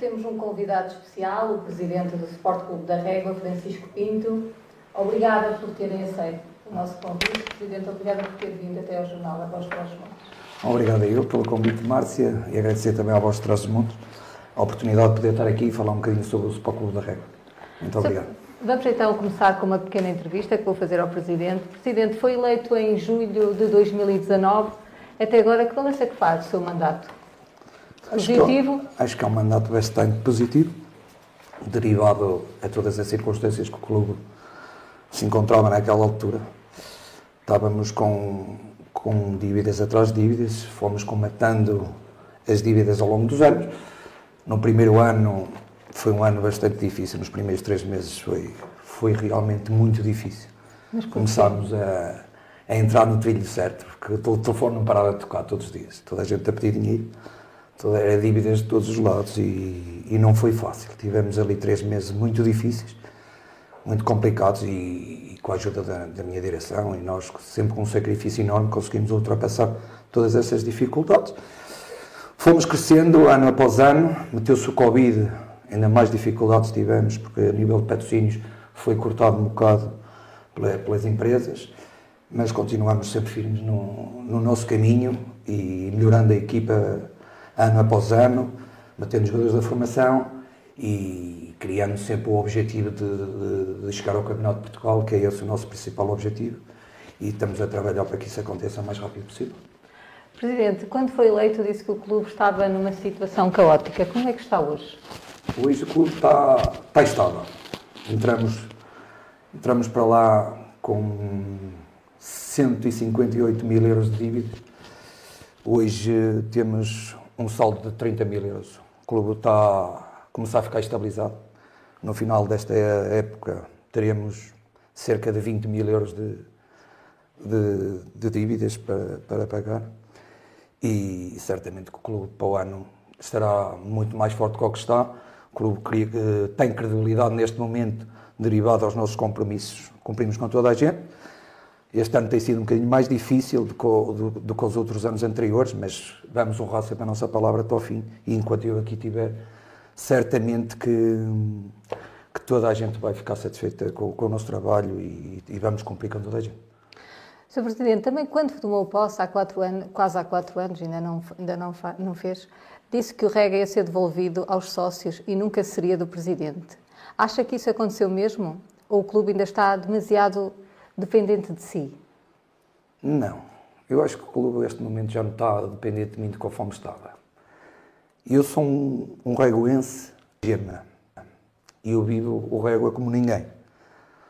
temos um convidado especial, o presidente do Sport Clube da Régua, Francisco Pinto. Obrigada por terem aceito o nosso convite. Presidente, obrigada por ter vindo até ao Jornal da Voz para os Montes. Obrigado a eu pelo convite, Márcia, e agradecer também à Voz de Trás Montes a oportunidade de poder estar aqui e falar um bocadinho sobre o Sport Clube da Régua. Muito obrigado. Vamos então começar com uma pequena entrevista que vou fazer ao Presidente. O Presidente foi eleito em julho de 2019. Até agora, que balança é que faz do seu mandato? Positivo? Acho que, acho que é um mandato bastante positivo, derivado a todas as circunstâncias que o clube se encontrava naquela altura. Estávamos com, com dívidas atrás de dívidas, fomos comatando as dívidas ao longo dos anos. No primeiro ano foi um ano bastante difícil, nos primeiros três meses foi, foi realmente muito difícil. Mas Começámos a, a entrar no trilho certo, porque o telefone não parava de tocar todos os dias, toda a gente a pedir dinheiro era dívidas de todos os lados e, e, não foi fácil. Tivemos ali três meses muito difíceis, muito complicados e, e com a ajuda da, da, minha direção e nós, sempre com um sacrifício enorme, conseguimos ultrapassar todas essas dificuldades. Fomos crescendo ano após ano, meteu-se o Covid, ainda mais dificuldades tivemos, porque a nível de patrocínios foi cortado um bocado pelas empresas, mas continuamos sempre firmes no, no nosso caminho e melhorando a equipa ano após ano, batendo os jogadores da formação e criando sempre o objetivo de, de, de, chegar ao Campeonato de Portugal, que é esse o nosso principal objetivo, e estamos a trabalhar para que isso aconteça o mais rápido possível. Presidente, quando foi eleito disse que o clube estava numa situação caótica. Como é que está hoje? Hoje o clube está, está estável. Entramos, entramos para lá com 158 mil euros de dívidas. Hoje temos um saldo de 30 mil euros. O clube está a começar a ficar estabilizado. No final desta época teremos cerca de 20 mil euros de, de, de dívidas para, para pagar e certamente que o clube para o ano estará muito mais forte do que está. O clube tem credibilidade neste momento derivado aos nossos compromissos. Cumprimos com toda a gente este ano tem sido um bocadinho mais difícil do que, do, do que os outros anos anteriores, mas vamos honrar sempre a nossa palavra até ao fim. E enquanto eu aqui estiver, certamente que, que toda a gente vai ficar satisfeita com, com o nosso trabalho e, e, vamos cumprir com toda a gente. Sr. Presidente, também quando tomou posse há quatro anos, quase há quatro anos, ainda não, ainda não, não fez, disse que o REGA ia ser devolvido aos sócios e nunca seria do Presidente. Acha que isso aconteceu mesmo? Ou o clube ainda está demasiado dependente de si? Não. Eu acho que o clube neste momento já não está dependente de mim de conforme estava. Eu sou um, um regoense gema. E eu vivo o régua como ninguém.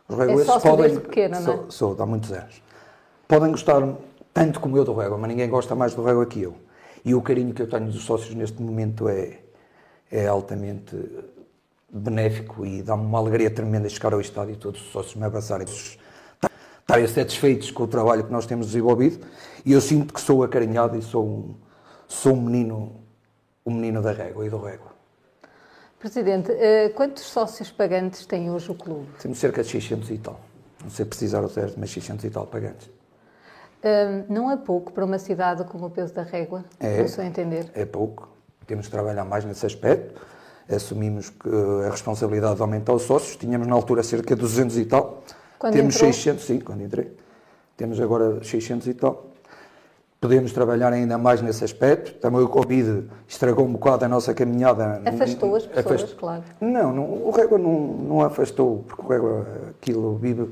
Os regoenses é podem. Desde pequena, não é? Sou, sou, há muitos anos. Podem gostar tanto como eu do régua, mas ninguém gosta mais do régua que eu. E o carinho que eu tenho dos sócios neste momento é, é altamente benéfico e dá-me uma alegria tremenda chegar ao estádio e todos os sócios me abraçarem estarem satisfeitos com o trabalho que nós temos desenvolvido e eu sinto que sou acarinhado e sou um, sou um menino, um menino da régua e do régua. Presidente, eh, quantos sócios pagantes tem hoje o clube? Temos cerca de 600 e tal. Não sei precisar o certo, mas 600 e tal pagantes. Um, não é pouco para uma cidade como o peso da régua, é, não entender. É pouco. Temos de trabalhar mais nesse aspecto. Assumimos a responsabilidade de aumentar os sócios. Tínhamos na altura cerca de 200 e tal. Quando Temos entrou? 600, sim, quando entrei. Temos agora 600 e tal. Podemos trabalhar ainda mais nesse aspecto. Também o Covid estragou um bocado a nossa caminhada. Afastou as pessoas, Afast... claro. Não, não, o Régua não, não afastou, porque o Régua, aquilo vive...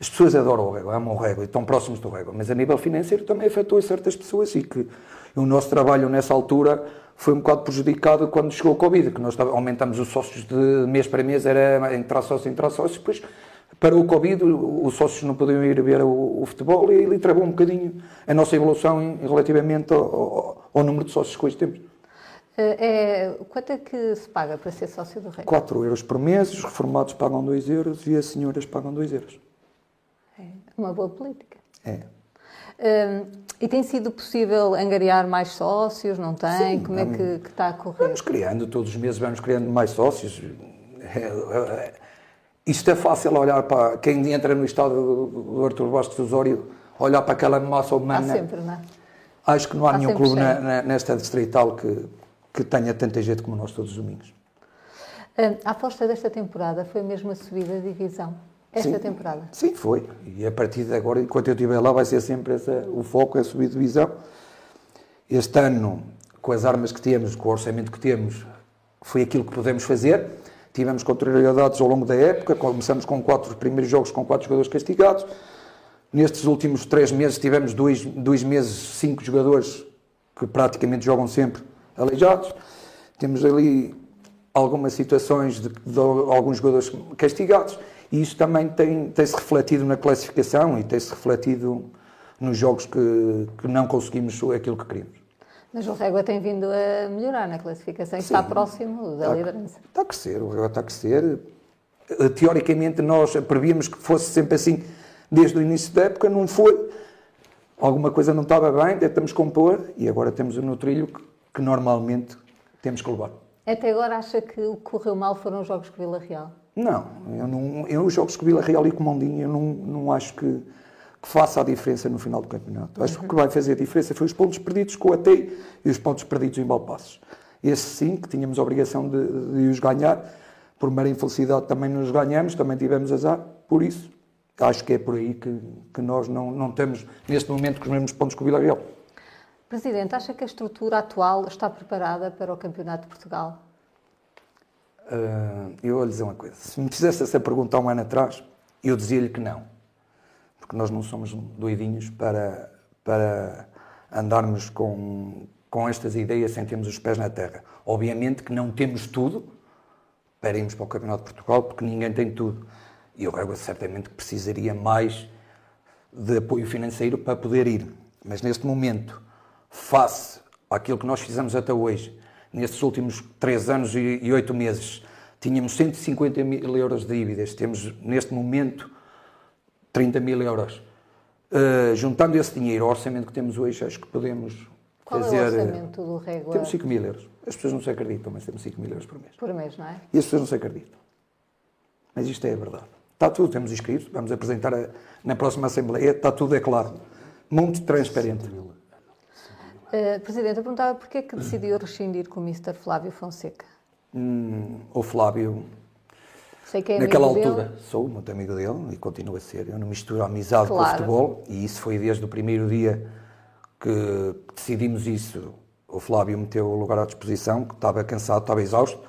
As pessoas adoram o Régua, amam o Régua e estão próximos do Régua, mas a nível financeiro também afetou certas pessoas e que o nosso trabalho nessa altura foi um bocado prejudicado quando chegou o Covid, que nós aumentamos os sócios de mês para mês, era entrar sócio, entrar sócio, depois para o Covid, os sócios não podiam ir ver o, o futebol e ele travou um bocadinho a nossa evolução em, relativamente ao, ao, ao, número de sócios que hoje temos. Eh, é, quanto é que se paga para ser sócio do Rei? 4 euros por mês, os reformados pagam 2 euros e as senhoras pagam 2 euros. É uma boa política. É. Um, e tem sido possível angariar mais sócios? Não tem? Sim, Como é que, que, está a correr? Vamos criando, todos os meses vamos criando mais sócios. Isto é fácil olhar para quem entra no estado do Artur Bastos Osório, olhar para aquela massa humana. Há sempre, não é? Acho que não há, há nenhum clube na, na, nesta distrital que, que tenha tanta gente como nós todos os domingos. A aposta desta temporada foi mesmo a subida de divisão? Esta sim, temporada? Sim, foi. E a partir de agora, enquanto eu estiver lá, vai ser sempre essa, o foco, é subir de divisão. Este ano, com as armas que temos, com o orçamento que temos, foi aquilo que podemos fazer. Tivemos contrariedades ao longo da época, começamos com quatro primeiros jogos com quatro jogadores castigados. Nestes últimos três meses tivemos dois, dois meses, cinco jogadores que praticamente jogam sempre aleijados. Temos ali algumas situações de, de alguns jogadores castigados e isso também tem, tem-se refletido na classificação e tem-se refletido nos jogos que, que não conseguimos aquilo que queríamos. Mas o Régua tem vindo a melhorar na classificação e está próximo da está, liderança. Está a crescer, o Régua está a crescer. Teoricamente nós prevíamos que fosse sempre assim desde o início da época, não foi. Alguma coisa não estava bem, tentamos compor e agora temos no trilho que, que normalmente temos que levar. Até agora acha que o que correu mal foram os jogos com Vila Real? Não, eu não, eu os jogos com Vila Real e com Mondinho, eu não, não acho que, que, faça a diferença no final do campeonato. Acho uhum. que o que vai fazer a diferença foi os pontos perdidos com o ATEI e os pontos perdidos em Balpassos. Esses sim, que tínhamos a obrigação de, de os ganhar, por mera infelicidade também nos ganhamos, também tivemos azar, por isso acho que é por aí que, que nós não, não temos, neste momento, os mesmos pontos que o Vila Real. Presidente, acha que a estrutura atual está preparada para o Campeonato de Portugal? Uh, eu vou lhe dizer uma coisa. Se me fizesse essa pergunta há um ano atrás, eu dizia-lhe que não. Porque nós não somos doidinhos para, para andarmos com, com estas ideias sem termos os pés na terra. Obviamente que não temos tudo para irmos para o Campeonato de Portugal, porque ninguém tem tudo. E o Régua certamente precisaria mais de apoio financeiro para poder ir. Mas neste momento, face àquilo que nós fizemos até hoje, nestes últimos três anos e oito meses, tínhamos 150 mil euros de dívidas, temos neste momento 30 mil euros. Uh, juntando esse dinheiro ao orçamento que temos hoje, acho que podemos Qual fazer. Qual é o orçamento do Régua? Temos 5 mil euros. As pessoas não se acreditam, mas temos 5 mil euros por mês. Por mês, não é? E as pessoas não se acreditam. Mas isto é a verdade. Está tudo, temos inscritos, vamos apresentar a, na próxima Assembleia, está tudo, é claro. Muito transparente. Uh, Presidente, eu perguntava porquê é que decidiu rescindir com o Mr. Flávio Fonseca? Hum, o Flávio, Sei que é naquela altura, dele. sou muito amigo dele e continuo a ser. Eu não misturo a amizade Claro. com o futebol e isso foi desde o primeiro dia que decidimos isso. O Flávio meteu o lugar à disposição, que estava cansado, estava exausto.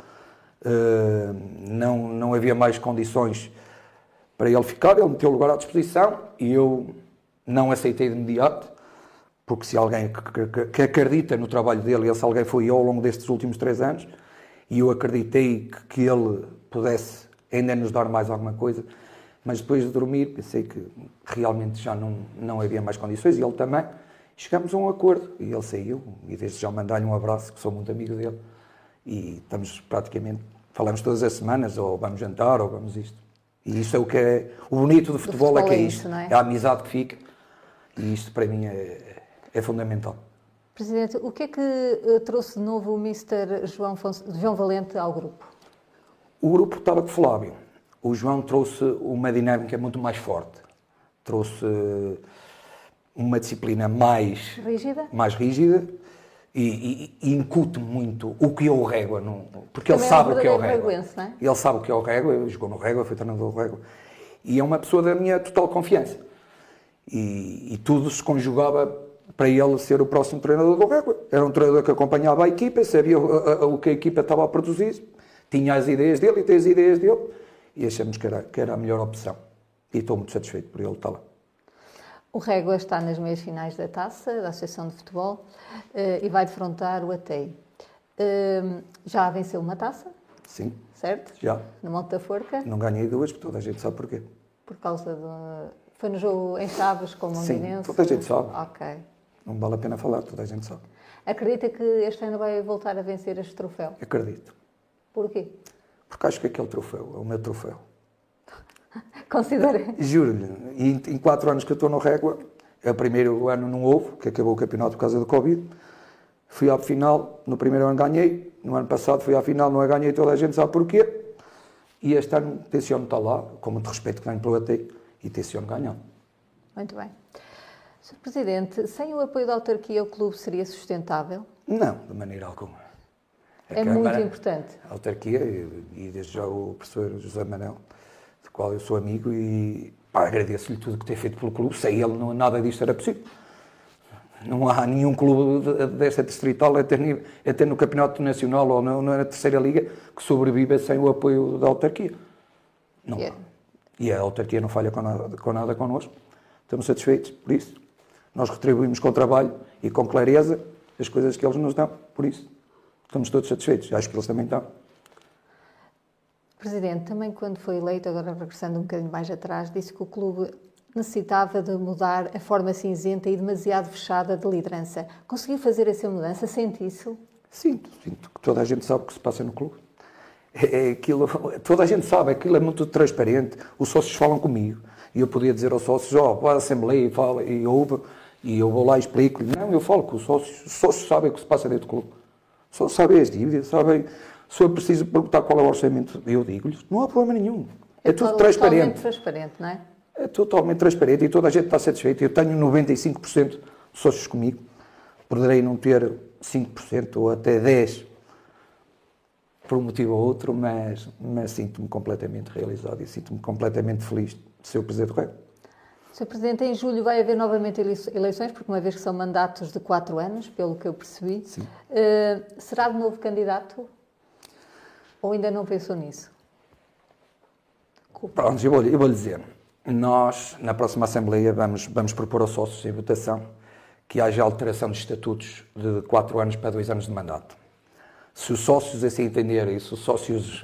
Uh, não, não havia mais condições para ele ficar, ele meteu o lugar à disposição e eu não aceitei de imediato, porque se alguém que, que, que acredita no trabalho dele, esse alguém foi eu ao longo destes últimos três anos, e eu acreditei que, que ele pudesse ainda nos dar mais alguma coisa, mas depois de dormir pensei que realmente já não, não havia mais condições, e ele também. Chegamos a um acordo e ele saiu, e desde já mandar-lhe um abraço, que sou muito amigo dele, e estamos praticamente, falamos todas as semanas, ou vamos jantar, ou vamos isto. E isto é o que é. O bonito do futebol, é futebol que é é isto. isso, não é? a amizade que fica. E isto para mim é, é fundamental. Presidente, o que é que eh, trouxe de novo o Mr. João, Fonse- João Valente ao grupo? O grupo estava com o Flávio. O João trouxe uma dinâmica muito mais forte. Trouxe eh, uma disciplina mais, Rígida? mais rígida e, e, e incute muito o que é o régua. Não, porque ele Também é sabe o que é o régua. reguense, é? Ele sabe o que é o régua, ele jogou no régua, foi treinador do régua. E é uma pessoa da minha total confiança. E, e tudo se conjugava para ele ser o próximo treinador do régua. Era um treinador que acompanhava a equipa, sabia o, a- a- o que a equipa estava a produzir, tinha as ideias dele e tem as ideias dele. E achamos que era, que era a melhor opção. E estou muito satisfeito por ele estar lá. O Régua está nas meias finais da taça da Associação de Futebol eh, e vai defrontar o ATEI. Eh, já venceu uma taça, Sim, certo? já. No Monte da Forca, Não ganhei duas, porque toda a gente sabe porquê. por causa de. Foi no jogo em Chaves com o Sim, Mondinense? toda a gente sabe. Ok. Não vale a pena falar, toda a gente sabe. Acredita que este ano vai voltar a vencer este troféu? Acredito. Porquê? Porque acho que aquele troféu é o meu troféu. Considera. Juro-lhe, em, em quatro anos que eu estou no Régua, é o primeiro ano não houve, que acabou o campeonato por causa do Covid. Fui à final, no primeiro ano ganhei, no ano passado fui à final, não a ganhei, toda a gente sabe porquê. E este ano tenciono estar lá, com muito respeito que ganho pelo AT, e tenciono ganhar. Muito bem. Sr. Presidente, sem o apoio da autarquia, o clube seria sustentável? Não, de maneira alguma. A é Câmara, muito importante. A autarquia, e, e desde já o professor José Manel, do qual eu sou amigo, e agradeço-lhe tudo o que tem feito pelo clube. Sem ele, não, nada disto era possível. Não há nenhum clube desta distrital, até, até no Campeonato Nacional ou na, na Terceira Liga, que sobreviva sem o apoio da autarquia. Não yeah. E a autarquia não falha com nada, com nada connosco. Estamos satisfeitos por isso. Nós retribuímos com trabalho e com clareza as coisas que eles nos dão, por isso. Estamos todos satisfeitos. Acho que eles também estão. Presidente, também quando foi eleito, agora regressando um bocadinho mais atrás, disse que o clube necessitava de mudar a forma cinzenta e demasiado fechada de liderança. Conseguiu fazer essa mudança? Sente isso? Sinto, sinto que toda a gente sabe o que se passa no clube. É, é aquilo, toda a gente sabe, aquilo é muito transparente. Os sócios falam comigo e eu podia dizer aos sócios: Ó, oh, vou à Assembleia e, fala, e ouve, e eu vou lá e explico-lhe. Não, eu falo com os sócios. Os sócios sabem o que se passa dentro do clube. Só sabem as dívidas, sabem. Se eu preciso perguntar qual é o orçamento, eu digo-lhes: não há problema nenhum. É, é tudo transparente. transparente, não é? É totalmente transparente e toda a gente está satisfeita. Eu tenho 95% de sócios comigo. Poderei não ter 5% ou até 10% por um motivo ou outro, mas, mas sinto-me completamente realizado e sinto-me completamente feliz de ser o Presidente do Rei. Sr. Presidente, em julho vai haver novamente eleições, porque uma vez que são mandatos de quatro anos, pelo que eu percebi. Sim. Uh, será de novo candidato? Ou ainda não pensou nisso? Pronto, eu vou, eu vou lhe dizer. Nós, na próxima Assembleia, vamos, vamos propor aos sócios em votação que haja alteração de estatutos de quatro anos para dois anos de mandato. Se os sócios assim entenderem, se os sócios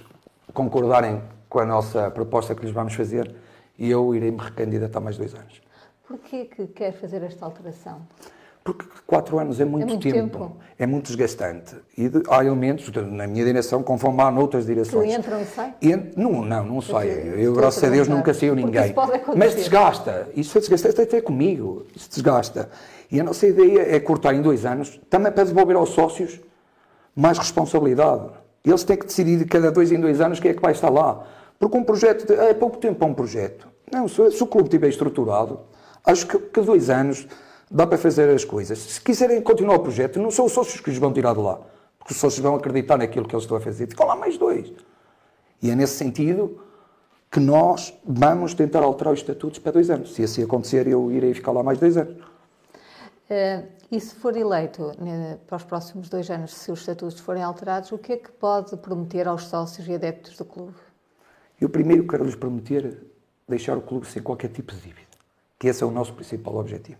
concordarem com a nossa proposta que lhes vamos fazer, eu irei me recandidatar mais dois anos. Porquê que quer fazer esta alteração? Porque quatro anos é muito, é muito tempo, tempo, é muito desgastante. E de, há elementos, na minha direção, conforme há noutras direções. Que entram e saem? não, não, não sai. Eu, graças a Deus, nunca saiu ninguém. Mas desgasta. Isso é desgasta até comigo. Isso desgasta. E a nossa ideia é cortar em dois anos, também para devolver aos sócios mais responsabilidade. Eles têm que decidir cada dois em dois anos quem é que vai estar lá. Porque um projeto, é pouco tempo para um projeto. Não, se, se o clube estiver estruturado, acho que, que dois anos dá para fazer as coisas. Se quiserem continuar o projeto, não são os sócios que os vão tirar de lá, porque os sócios vão acreditar naquilo que eles estão a fazer. Ficam lá mais dois. E é nesse sentido que nós vamos tentar alterar os estatutos para dois anos. Se assim acontecer, eu irei ficar lá mais dois anos. Uh, e se for eleito né, para os próximos dois anos, se os estatutos forem alterados, o que é que pode prometer aos sócios e adeptos do clube? Eu primeiro quero lhes prometer deixar o clube sem qualquer tipo de dívida, que esse é o nosso principal objetivo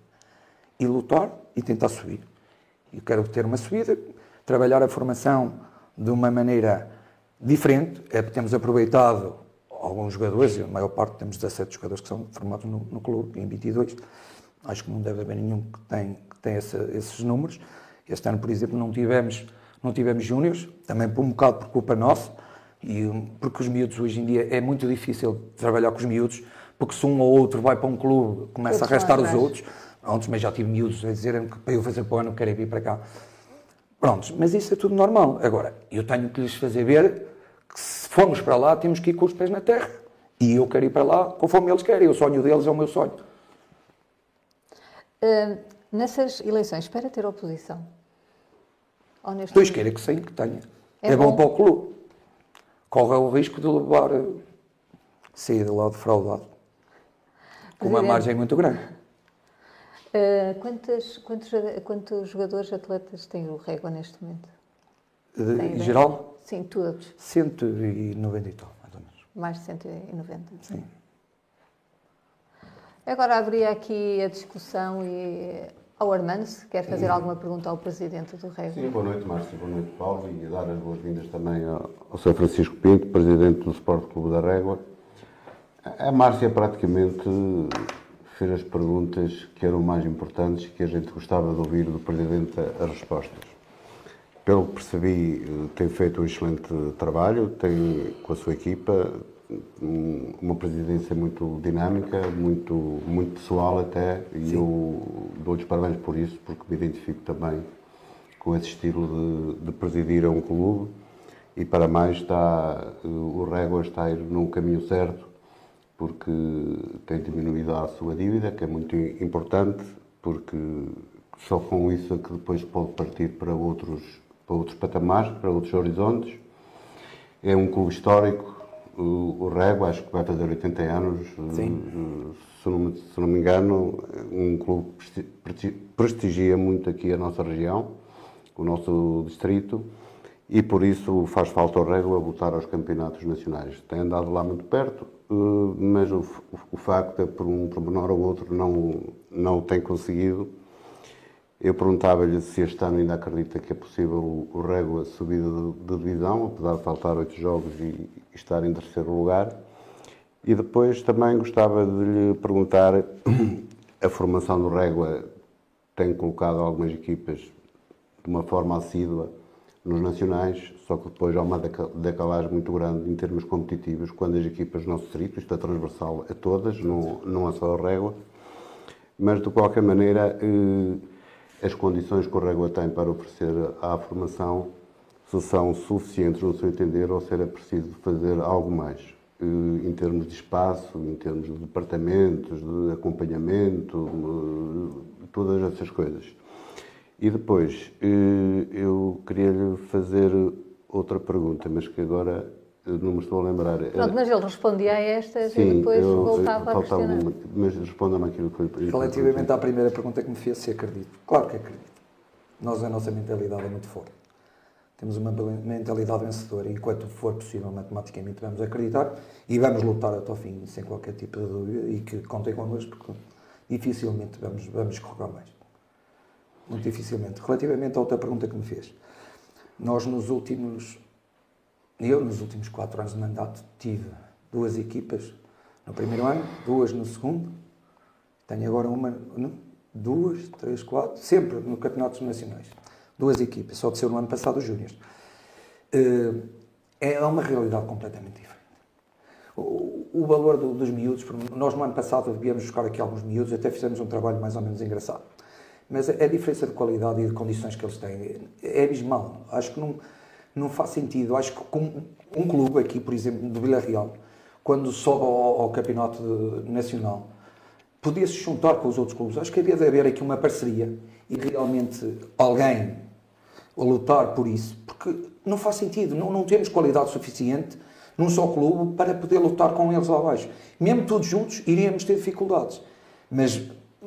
e lutar e tentar subir. Eu quero ter uma subida, trabalhar a formação de uma maneira diferente. É temos aproveitado alguns jogadores, a maior parte temos 17 jogadores que são formados no, no clube, em 22. Acho que não deve haver nenhum que tem, que tem esses números. Este ano, por exemplo, não tivemos, não tivemos júniores, também por um bocado por culpa nossa, e, porque os miúdos hoje em dia é muito difícil trabalhar com os miúdos, porque se um ou outro vai para um clube, começa a arrastar os outros Prontos, mas já tive miúdos a dizerem que para eu fazer para o ano querem vir para cá. Prontos, mas isso é tudo normal. Agora, eu tenho que lhes fazer ver que se formos para lá temos que ir com os pés na terra. E eu quero ir para lá conforme eles querem. O sonho deles é o meu sonho. Uh, nessas eleições, espera ter oposição? Dois querem que sim, que tenha. É, é bom. bom. para o clube. Corre o risco de levar sair de lá defraudado. Com uma margem muito grande. Uh, quantos, quantos, quantos jogadores atletas tem o Régua neste momento? Em geral? Sim, todos. 190 e tal, mais ou menos. Mais de 190? Sim. Agora abria aqui a discussão e ao Armando, se quer fazer Sim. alguma pergunta ao Presidente do Régua. Sim, boa noite Márcio, boa noite Paulo e dar as boas-vindas também ao, ao Sr. Francisco Pinto, Presidente do Sport Clube da Régua. A Márcia praticamente fez as perguntas que eram mais importantes e que a gente gostava de ouvir do Presidente as respostas. Pelo que percebi, eh, tem feito um excelente trabalho, tem com a sua equipa uma presidência muito dinâmica, muito, muito pessoal até, e Sim. eu dou-lhes parabéns por isso, porque me identifico também com esse estilo de, de presidir a um clube, e para mais está, eh, o Régua está a ir num caminho certo, porque tem diminuído a sua dívida, que é muito importante, porque só com isso é que depois pode partir para outros, para outros patamares, para outros horizontes. É um clube histórico, o, o Rego, acho que vai fazer 80 anos, Sim. Se, não, se não me engano, um clube que prestigia muito aqui a nossa região, o nosso distrito, e por isso faz falta ao Rego a voltar aos campeonatos nacionais. Tem andado lá muito perto, eh, mas o, o facto é por um pormenor ou outro não, não o tem conseguido eu perguntava-lhe se este ano ainda acredita que é possível o Régua subir de, divisão, apesar de faltar oito jogos e, estar em terceiro lugar. E depois também gostava de lhe perguntar, a formação do Régua tem colocado algumas equipas de uma forma assídua nos nacionais, só que depois há uma decalagem muito grande em termos competitivos quando as equipas do nosso distrito, isto é transversal a todas, não, não é só a Régua, mas de qualquer maneira eh, as condições que o Régua tem para oferecer à formação se são suficientes no seu entender ou se era preciso fazer algo mais eh, em termos de espaço, em termos de departamentos, de acompanhamento, eh, todas essas coisas. E depois, eh, eu queria lhe fazer outra pergunta, mas que agora não me estou a lembrar. Pronto, mas ele respondia a estas Sim, e depois eu, voltava a questionar. Uma, mas responda-me aquilo que foi. Relativamente à primeira pergunta que me fez, se acredito. Claro que acredito. Nós, a nossa mentalidade é muito forte. Temos uma mentalidade vencedora. Enquanto for possível, matematicamente, vamos acreditar e vamos lutar até ao fim, sem qualquer tipo de dúvida, e que contem connosco, porque dificilmente vamos, vamos escorregar mais. Muito dificilmente. Relativamente à outra pergunta que me fez, nós nos últimos eu, nos últimos quatro anos de mandato, tive duas equipas no primeiro ano, duas no segundo, tenho agora uma, duas, três, quatro, sempre no campeonatos nacionais. Duas equipas, só ser no ano passado os júniores. Eh, é uma realidade completamente diferente. O, valor dos miúdos, nós no ano passado viemos buscar aqui alguns miúdos, até fizemos um trabalho mais ou menos engraçado. Mas a diferença de qualidade e de condições que eles têm é abismal. Acho que não não faz sentido. Acho que um clube aqui, por exemplo, do Vila Real, quando sobe ao, ao campeonato nacional, podia se juntar com os outros clubes. Acho que havia de haver aqui uma parceria e realmente alguém a lutar por isso, porque não faz sentido. Não, não temos qualidade suficiente num só clube para poder lutar com eles lá abaixo. Mesmo todos juntos, iríamos ter dificuldades. Mas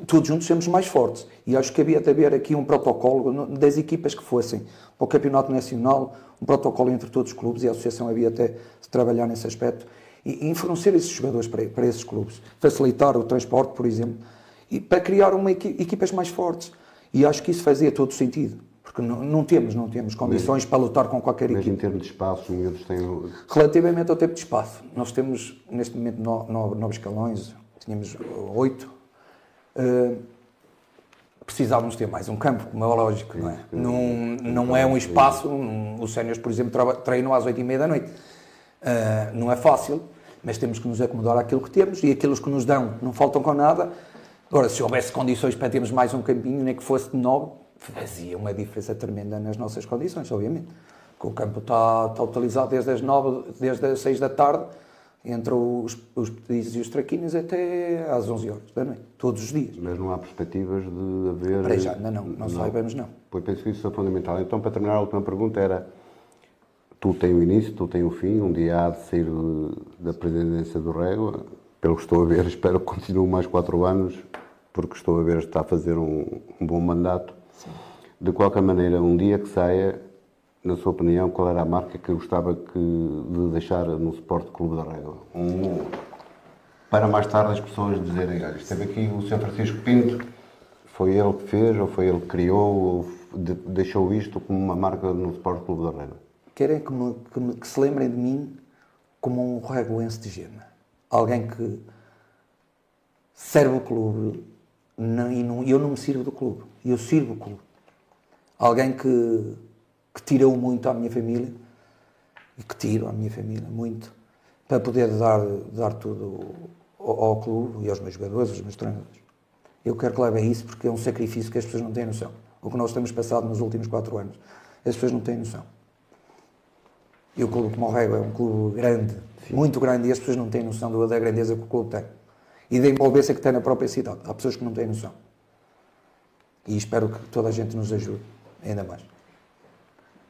todos juntos somos mais fortes. E acho que havia de haver aqui um protocolo das equipas que fossem para o Campeonato Nacional, um protocolo entre todos os clubes e a Associação havia até de trabalhar nesse aspecto e, e esses jogadores para, para esses clubes, facilitar o transporte, por exemplo, e para criar uma equipas mais fortes. E acho que isso fazia todo sentido. Porque não, não temos, não temos condições mas, para lutar com qualquer mas equipe. Mas em termos de espaço, eles têm... Relativamente ao tempo de espaço, nós temos neste momento nove, nove escalões, tínhamos oito, Uh, precisávamos ter mais um campo, como é lógico, não é? Não, não é um espaço, um, os séniores, por exemplo, treinam às oito e meia da noite. Uh, não é fácil, mas temos que nos acomodar àquilo que temos e aqueles que nos dão não faltam com nada. Agora, se houvesse condições para termos mais um campinho, nem que fosse de nove, fazia uma diferença tremenda nas nossas condições, obviamente. Porque o campo está, está utilizado desde as nove, desde as seis da tarde, entre os, os pedidos e os traquinhos até às 11 horas da noite, todos os dias. Mas não há perspectivas de haver... Para já, ainda não, não, não saibamos não. Pois penso que isso é fundamental. Então, para terminar, a última pergunta era, tu tens o início, tu tens o fim, um dia há de sair da presidência do Régua, pelo que estou a ver, espero que continue mais quatro anos, porque estou a ver que está a fazer um, um bom mandato. De qualquer maneira, um dia que saia, na sua opinião, qual era a marca que gostava que, de deixar no Sport Clube da Régua? Um, para mais tarde as pessoas dizerem, olha, esteve aqui o Sr. Francisco Pinto, foi ele que fez, ou foi ele que criou, ou de, deixou isto como uma marca no Sport Clube da Régua? Querem que, me, que, me, que, se lembrem de mim como um regoense de gema. Alguém que serve o clube não, e não, eu não me sirvo do clube, eu sirvo o clube. Alguém que que tirou muito à minha família e que tiro à minha família muito para poder dar, dar tudo ao, ao clube e aos meus jogadores, aos meus treinadores. Eu quero que levem isso porque é um sacrifício que as pessoas não têm noção. O que nós temos passado nos últimos quatro anos, as pessoas não têm noção. E o clube como o Rego é um clube grande, Sim. muito grande, e as pessoas não têm noção da grandeza que o clube tem. E da envolvência que tem na própria cidade. Há pessoas que não têm noção. E espero que toda a gente nos ajude, ainda mais.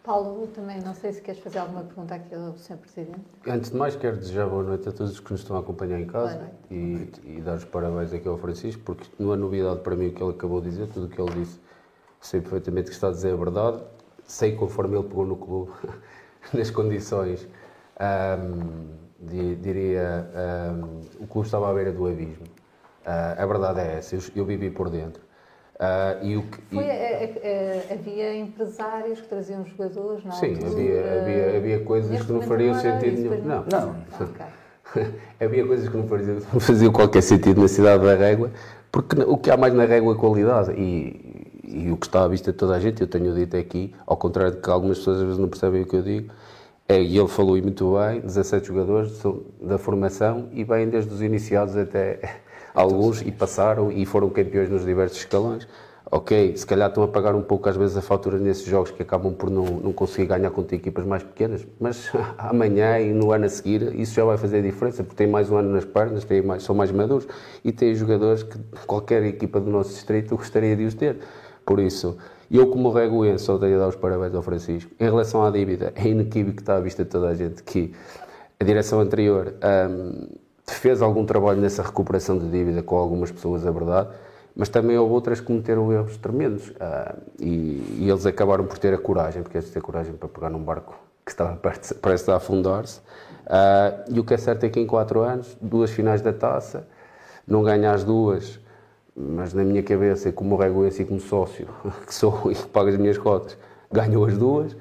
Paulo, também não sei se queres fazer alguma pergunta aqui ao Sr. Presidente. Antes de mais, quero desejar boa noite a todos os que nos estão a acompanhar em casa e, e, dar os parabéns aqui ao Francisco, porque não é novidade para mim o que ele acabou de dizer, tudo o que ele disse, sei perfeitamente que está a dizer a verdade, sei conforme ele pegou no clube, nas condições, um, diria, um, o clube estava à beira do abismo. Uh, a verdade é essa, eu, eu vivi por dentro. Uh, e o que, Foi, e... É, é, é, havia empresários que traziam jogadores, não Sim, altura, havia, havia, havia coisas que não fariam sentido nenhum. Não, não. Okay. havia coisas que não faziam, não faziam qualquer sentido na cidade da Régua, porque o que há mais na Régua é qualidade. E, e o que está à vista de toda a gente, eu tenho dito aqui, ao contrário de que algumas pessoas às vezes não percebem o que eu digo, é, e ele falou muito bem, 17 jogadores da formação e bem desde os iniciados até alguns e passaram e foram campeões nos diversos escalões. Ok, se calhar estão a pagar um pouco às vezes a fatura nesses jogos que acabam por não, não conseguir ganhar contra equipas mais pequenas, mas amanhã e no ano a seguir isso já vai fazer diferença, porque tem mais um ano nas pernas, tem mais, são mais maduros e tem jogadores que qualquer equipa do nosso distrito gostaria de os ter. Por isso, eu como regoense só tenho a dar os parabéns ao Francisco. Em relação à dívida, é inequívoco que está à vista de toda a gente que a direção anterior hum, fez algum trabalho nessa recuperação de dívida com algumas pessoas, é verdade, mas também houve outras que cometeram erros tremendos uh, e, e, eles acabaram por ter a coragem, porque eles ter coragem para pegar num barco que estava prestes a afundar-se. Uh, e o que é certo é que em quatro anos, duas finais da taça, não ganha as duas, mas na minha cabeça, como regoense e como sócio, que sou e que pago as minhas cotas, ganhou as duas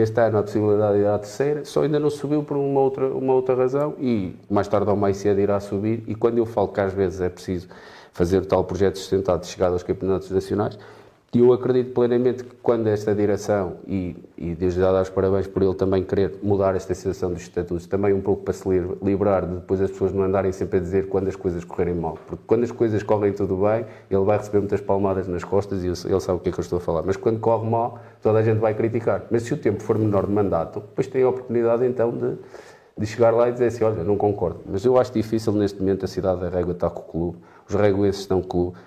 este ano a possibilidade de ir à terceira, só ainda não subiu por uma outra, uma outra razão e mais tarde ou mais cedo irá subir. E quando eu falo que às vezes é preciso fazer tal projeto sustentado de chegada aos campeonatos nacionais, e eu acredito plenamente que quando esta direção, e, e desde já dar os parabéns por ele também querer mudar esta situação dos estatutos, também um pouco para se livrar de depois as pessoas não andarem sempre a dizer quando as coisas correrem mal. Porque quando as coisas correm tudo bem, ele vai receber muitas palmadas nas costas e ele sabe o que é que eu estou a falar. Mas quando corre mal, toda a gente vai criticar. Mas se o tempo for menor de mandato, depois tem a oportunidade então de, de chegar lá e dizer assim, olha, não concordo. Mas eu acho difícil neste momento a cidade da Régua estar com o clube, os reguenses estão com o clube.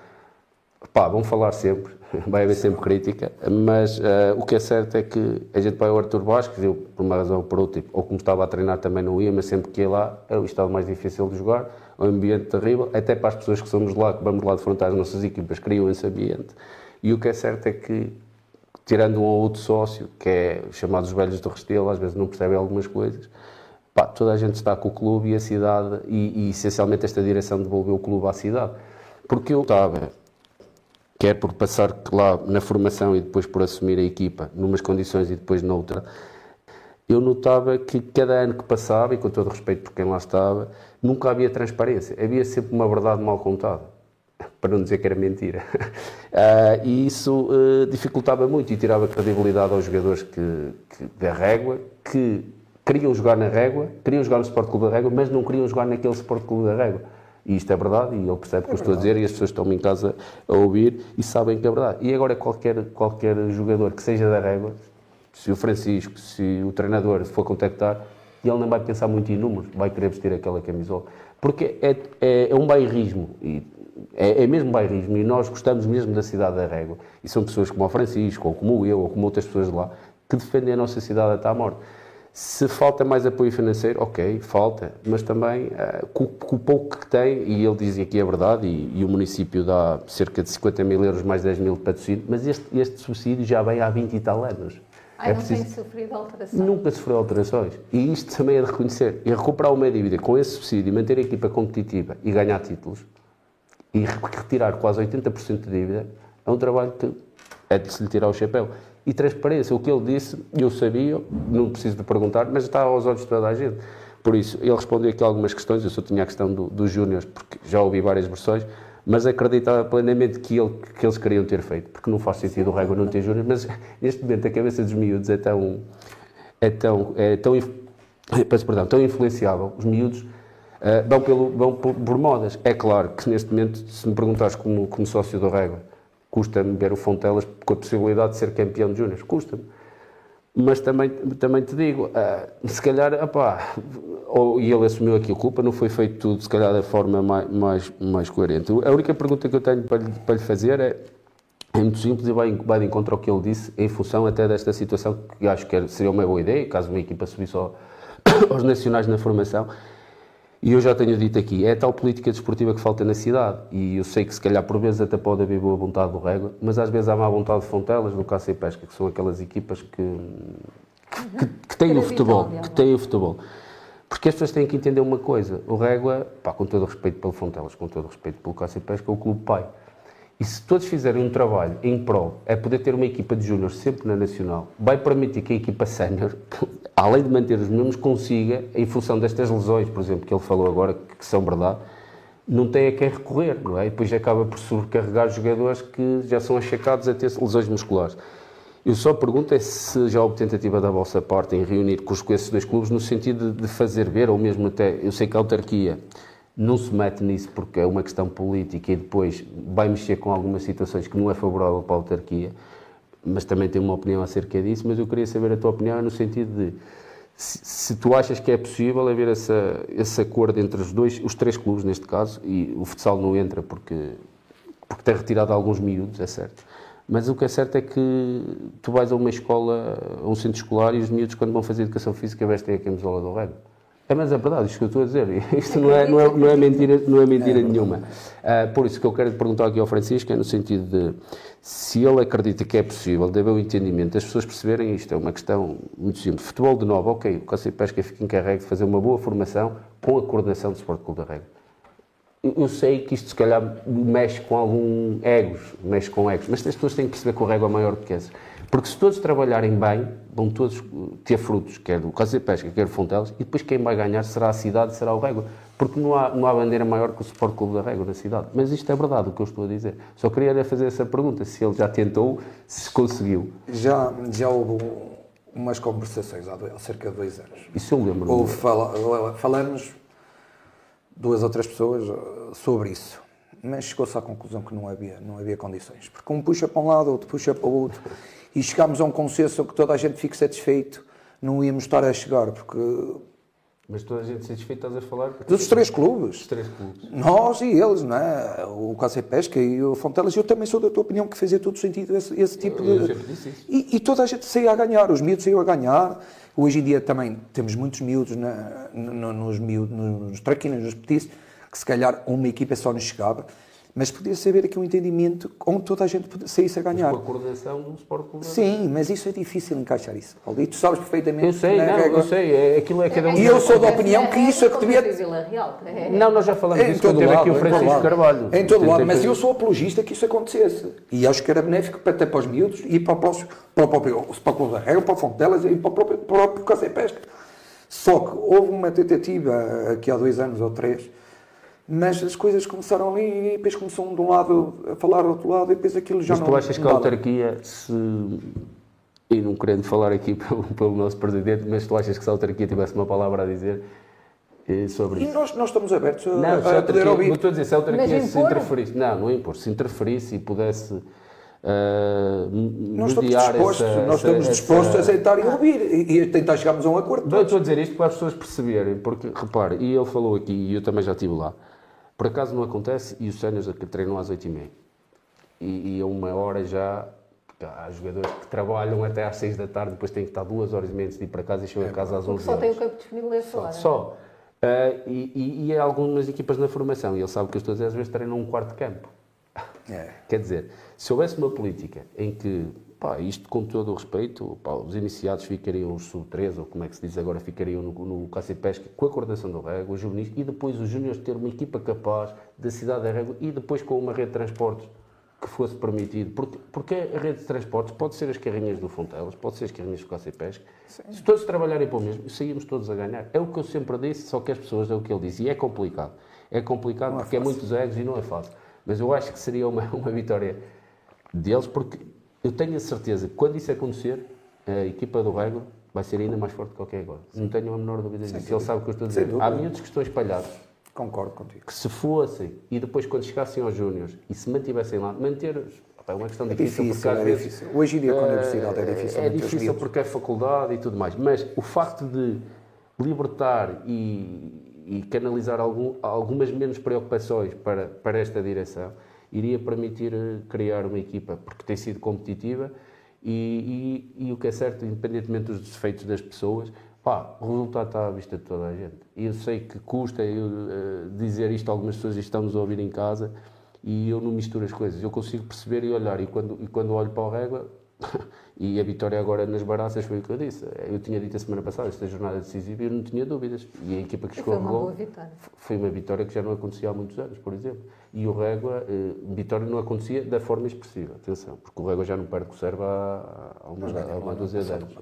Pá, vão falar sempre, vai haver sempre crítica, mas uh, o que é certo é que a gente vai ao Artur Basques, eu por uma razão ou por outra, ou como estava a treinar também não ia, mas sempre que ia lá era o estado mais difícil de jogar, um ambiente terrível, até para as pessoas que somos lá, que vamos lá defrontar as nossas equipas, criam esse ambiente. E o que é certo é que, tirando um ou outro sócio, que é chamado os velhos do Restelo, às vezes não percebem algumas coisas, pá, toda a gente está com o clube e a cidade, e, e essencialmente esta direção devolveu o clube à cidade. Porque eu estava quer por passar lá na formação e depois por assumir a equipa, numas condições e depois noutra, eu notava que cada ano que passava, e com todo respeito por quem lá estava, nunca havia transparência. Havia sempre uma verdade mal contada, para não dizer que era mentira. Uh, e isso uh, dificultava muito e tirava credibilidade aos jogadores que, que, da régua, que queriam jogar na régua, queriam jogar no Sport Clube da Régua, mas não queriam jogar naquele Sport Clube da Régua. E isto é verdade, e ele percebe o que é eu estou a dizer, e as pessoas estão-me em casa a ouvir e sabem que é verdade. E agora, qualquer, qualquer jogador que seja da régua, se o Francisco, se o treinador for contactar, ele não vai pensar muito em números, vai querer vestir aquela camisola. Porque é, é, é um bairrismo, e é, é, mesmo bairrismo, e nós gostamos mesmo da cidade da Régua. E são pessoas como o Francisco, ou como eu, ou como outras pessoas de lá, que defendem a nossa cidade até à morte. Se falta mais apoio financeiro, ok, falta, mas também uh, com, com, o pouco que tem, e ele dizia que é verdade, e, e, o município dá cerca de 50 mil euros, mais 10 mil de patrocínio, mas este, este subsídio já vem há 20 e tal anos. Ai, é não preciso... tem sofrido alterações? Nunca sofreu alterações. E isto também é de reconhecer. E recuperar uma dívida com esse subsídio, manter a equipa competitiva e ganhar títulos, e retirar quase 80% de dívida, é um trabalho que é de se lhe tirar o chapéu e transparência. O que ele disse, eu sabia, não preciso de perguntar, mas está aos olhos de toda a gente. Por isso, ele respondeu aqui algumas questões, eu só tinha a questão do, dos júniores, porque já ouvi várias versões, mas acreditava plenamente que, ele, que eles queriam ter feito, porque não faz sentido o Régua não ter júniores, mas neste momento a cabeça dos miúdos é tão, é tão, é tão, peço perdão, tão influenciável, os miúdos uh, vão, pelo, vão por, por, modas. É claro que neste momento, se me perguntares como, como sócio do Régua, Custa-me ver o Fontelas com a possibilidade de ser campeão de Júnior. Custa-me. Mas também, também te digo, uh, se calhar, opá, ou, e ele assumiu aqui a culpa, não foi feito tudo, se calhar, da forma mais, mais, mais coerente. A única pergunta que eu tenho para lhe, para lhe fazer é, é muito simples e vai, vai de encontro ao que ele disse, em função até desta situação que acho que seria uma boa ideia, caso uma equipa subisse ao, aos nacionais na formação. E eu já tenho dito aqui, é a tal política desportiva que falta na cidade. E eu sei que se calhar por vezes até pode haver boa vontade do Régua, mas às vezes há má vontade de Fontelas, do Caça e Pesca, que são aquelas equipas que, que, que têm o futebol, que têm o futebol. Porque as pessoas têm que entender uma coisa, o Régua, pá, com todo o respeito pelo Fontelas, com todo o respeito pelo Caça e Pesca, é o clube pai. E se todos fizerem um trabalho em prol, é poder ter uma equipa de júnior sempre na Nacional, vai permitir que a equipa sénior, além de manter os mesmos, consiga, em função destas lesões, por exemplo, que ele falou agora, que são verdade, não tem a quem recorrer, não é? E depois acaba por sobrecarregar jogadores que já são achacados a ter lesões musculares. Eu só pergunto é se já houve tentativa da vossa parte em reunir com, esses dois clubes no sentido de fazer ver, ou mesmo até, eu sei que a autarquia não se mete nisso porque é uma questão política e depois vai mexer com algumas situações que não é favorável para a autarquia, mas também tem uma opinião acerca disso, mas eu queria saber a tua opinião no sentido de se, se tu achas que é possível haver essa, esse acordo entre os dois, os três clubes neste caso, e o futsal não entra porque, porque tem retirado alguns miúdos, é certo, mas o que é certo é que tu vais a uma escola, a um centro escolar e os miúdos quando vão fazer educação física vestem a camisola do rego. É, mas é verdade, isto que eu estou a dizer. Isto não é, não é, não é mentira, não é mentira nenhuma. Uh, por isso que eu quero perguntar aqui ao Francisco é no sentido de se ele acredita que é possível, deve o entendimento das pessoas perceberem isto. É uma questão muito simples. Futebol de novo, ok, o Cássio Pesca fica encarregue de fazer uma boa formação com a coordenação do Sport Clube da Regra. Eu sei que isto se calhar mexe com algum egos, mexe com egos, mas as pessoas têm que perceber que o rego é maior do que esse. Porque se todos trabalharem bem, vão todos ter frutos, quer do Casa de Pesca, quer do Fontelas, e depois quem vai ganhar será a cidade, será o Régua. Porque não há, não há bandeira maior que o Sport Clube da Régua na cidade. Mas isto é verdade, o que eu estou a dizer. Só queria fazer essa pergunta, se ele já tentou, se conseguiu. Já, já houve umas conversações há, cerca de dois anos. Isso eu lembro. Houve, fala, falamos duas ou três pessoas uh, sobre isso mas chegou-se à conclusão que não havia, não havia condições. Porque um puxa para um lado, outro puxa para o outro e chegámos a um consenso que toda a gente fique satisfeito, não íamos estar a chegar, porque... Mas toda a gente satisfeita, estás a falar? Dos três clubes. Dos três clubes. Nós e eles, não é? O Cássio Pesca e o Fontelas, eu também sou da tua opinião que fazia todo sentido esse, esse tipo de... Eu sempre disse isso. E, e, toda a gente saía a ganhar, os miúdos saíam a ganhar. Hoje em dia também temos muitos miúdos na, no, nos, miúdos, nos traquinas, nos petis, que se calhar uma equipa só nos chegava. Mas podia-se haver aqui um entendimento onde toda a gente saísse a ganhar. Mas com a coordenação do Sport Clube. Sim, mas isso é difícil encaixar isso. E tu sabes perfeitamente. Eu sei, não, eu sei. É, aquilo é cada um. E eu sou da opinião que isso é que devia. Não, nós já falamos disso quando lado, aqui o Francisco Carvalho. Em todo lado, mas eu sou apologista que isso acontecesse. E acho que era benéfico para, até para os miúdos e para, para, para o próprio Sport Clube da Regra, para o Fontelas e para o próprio, próprio Casa Pesca. Só que houve uma tentativa aqui há dois anos ou três mas as coisas começaram ali e depois começou um de um lado a falar do outro lado e depois aquilo já mas não... Mas tu achas que a autarquia, se... E não querendo falar aqui pelo, pelo nosso Presidente, mas tu achas que se a autarquia tivesse uma palavra a dizer eh, sobre isso? E nós, nós estamos abertos a, não, a, a poder ouvir. Estou a dizer, se a autarquia se interferisse... Não, não impor. Se interferisse e pudesse... Uh, nós estamos dispostos, essa, nós estamos dispostos essa... a aceitar e ouvir e, e tentar chegarmos a um acordo. Eu estou a dizer isto para as pessoas perceberem, porque repare, e ele falou aqui, e eu também já estive lá, por acaso não acontece e os séniores treinam às 8h30. E, e a uma hora já há jogadores que trabalham até às 6 da tarde, depois têm que estar duas horas e meia de ir para casa e chegam é, a casa às 11 só horas. Só tem o campo disponível essa hora. Só. Uh, e, e, e há algumas equipas na formação, e ele sabe que eu estou a dizer, às vezes treinam um quarto de campo. É. Quer dizer, se houvesse uma política em que Pá, isto com todo o respeito, pá, os iniciados ficariam os sub-3, ou como é que se diz agora, ficariam no, no Cássio Pesca, com a coordenação do Régua, os juvenis, e depois os júniores ter uma equipa capaz da cidade da Régua, e depois com uma rede de transportes que fosse permitido. Porque, porque a rede de transportes pode ser as carrinhas do Fontelas, pode ser as carrinhas do Cássio Pesca. Sim. Se todos trabalharem para o mesmo, saímos todos a ganhar. É o que eu sempre disse, só que as pessoas, é o que ele disse, e é complicado. É complicado não é porque é, é muitos egos e não é fácil. Mas eu acho que seria uma, uma vitória deles, porque eu tenho a certeza que quando isso acontecer, a equipa do Rego vai ser ainda mais forte do que é agora. Sim. Não tenho a menor dúvida disso. Ele sabe o que eu estou a dizer. Há miúdos que estão espalhados. Concordo contigo. Que se fossem e depois quando chegassem aos Júniores e se mantivessem lá, manter é uma questão difícil, é difícil, porque às é vezes, difícil. Hoje em dia com a universidade é difícil. É difícil porque é faculdade e tudo mais. Mas o facto de libertar e, e canalizar algum, algumas menos preocupações para, para esta direção iria permitir eh, criar uma equipa, porque tem sido competitiva e, e, e, o que é certo, independentemente dos defeitos das pessoas, pá, o resultado está à vista de toda a gente. E eu sei que custa eu, uh, dizer isto a algumas pessoas e estamos a ouvir em casa e eu não misturo as coisas. Eu consigo perceber e olhar e quando, e quando olho para o régua e a vitória agora nas baraças foi o que eu disse. Eu tinha dito a semana passada, esta jornada decisiva, e eu não tinha dúvidas. E a equipa que chegou foi uma boa vitória. Foi uma vitória que já não acontecia há muitos anos, por exemplo. E o Régua, eh, vitória não acontecia da forma expressiva, atenção, porque o Régua já não perde com o Serva há, há uma, há uma dúzia de anos.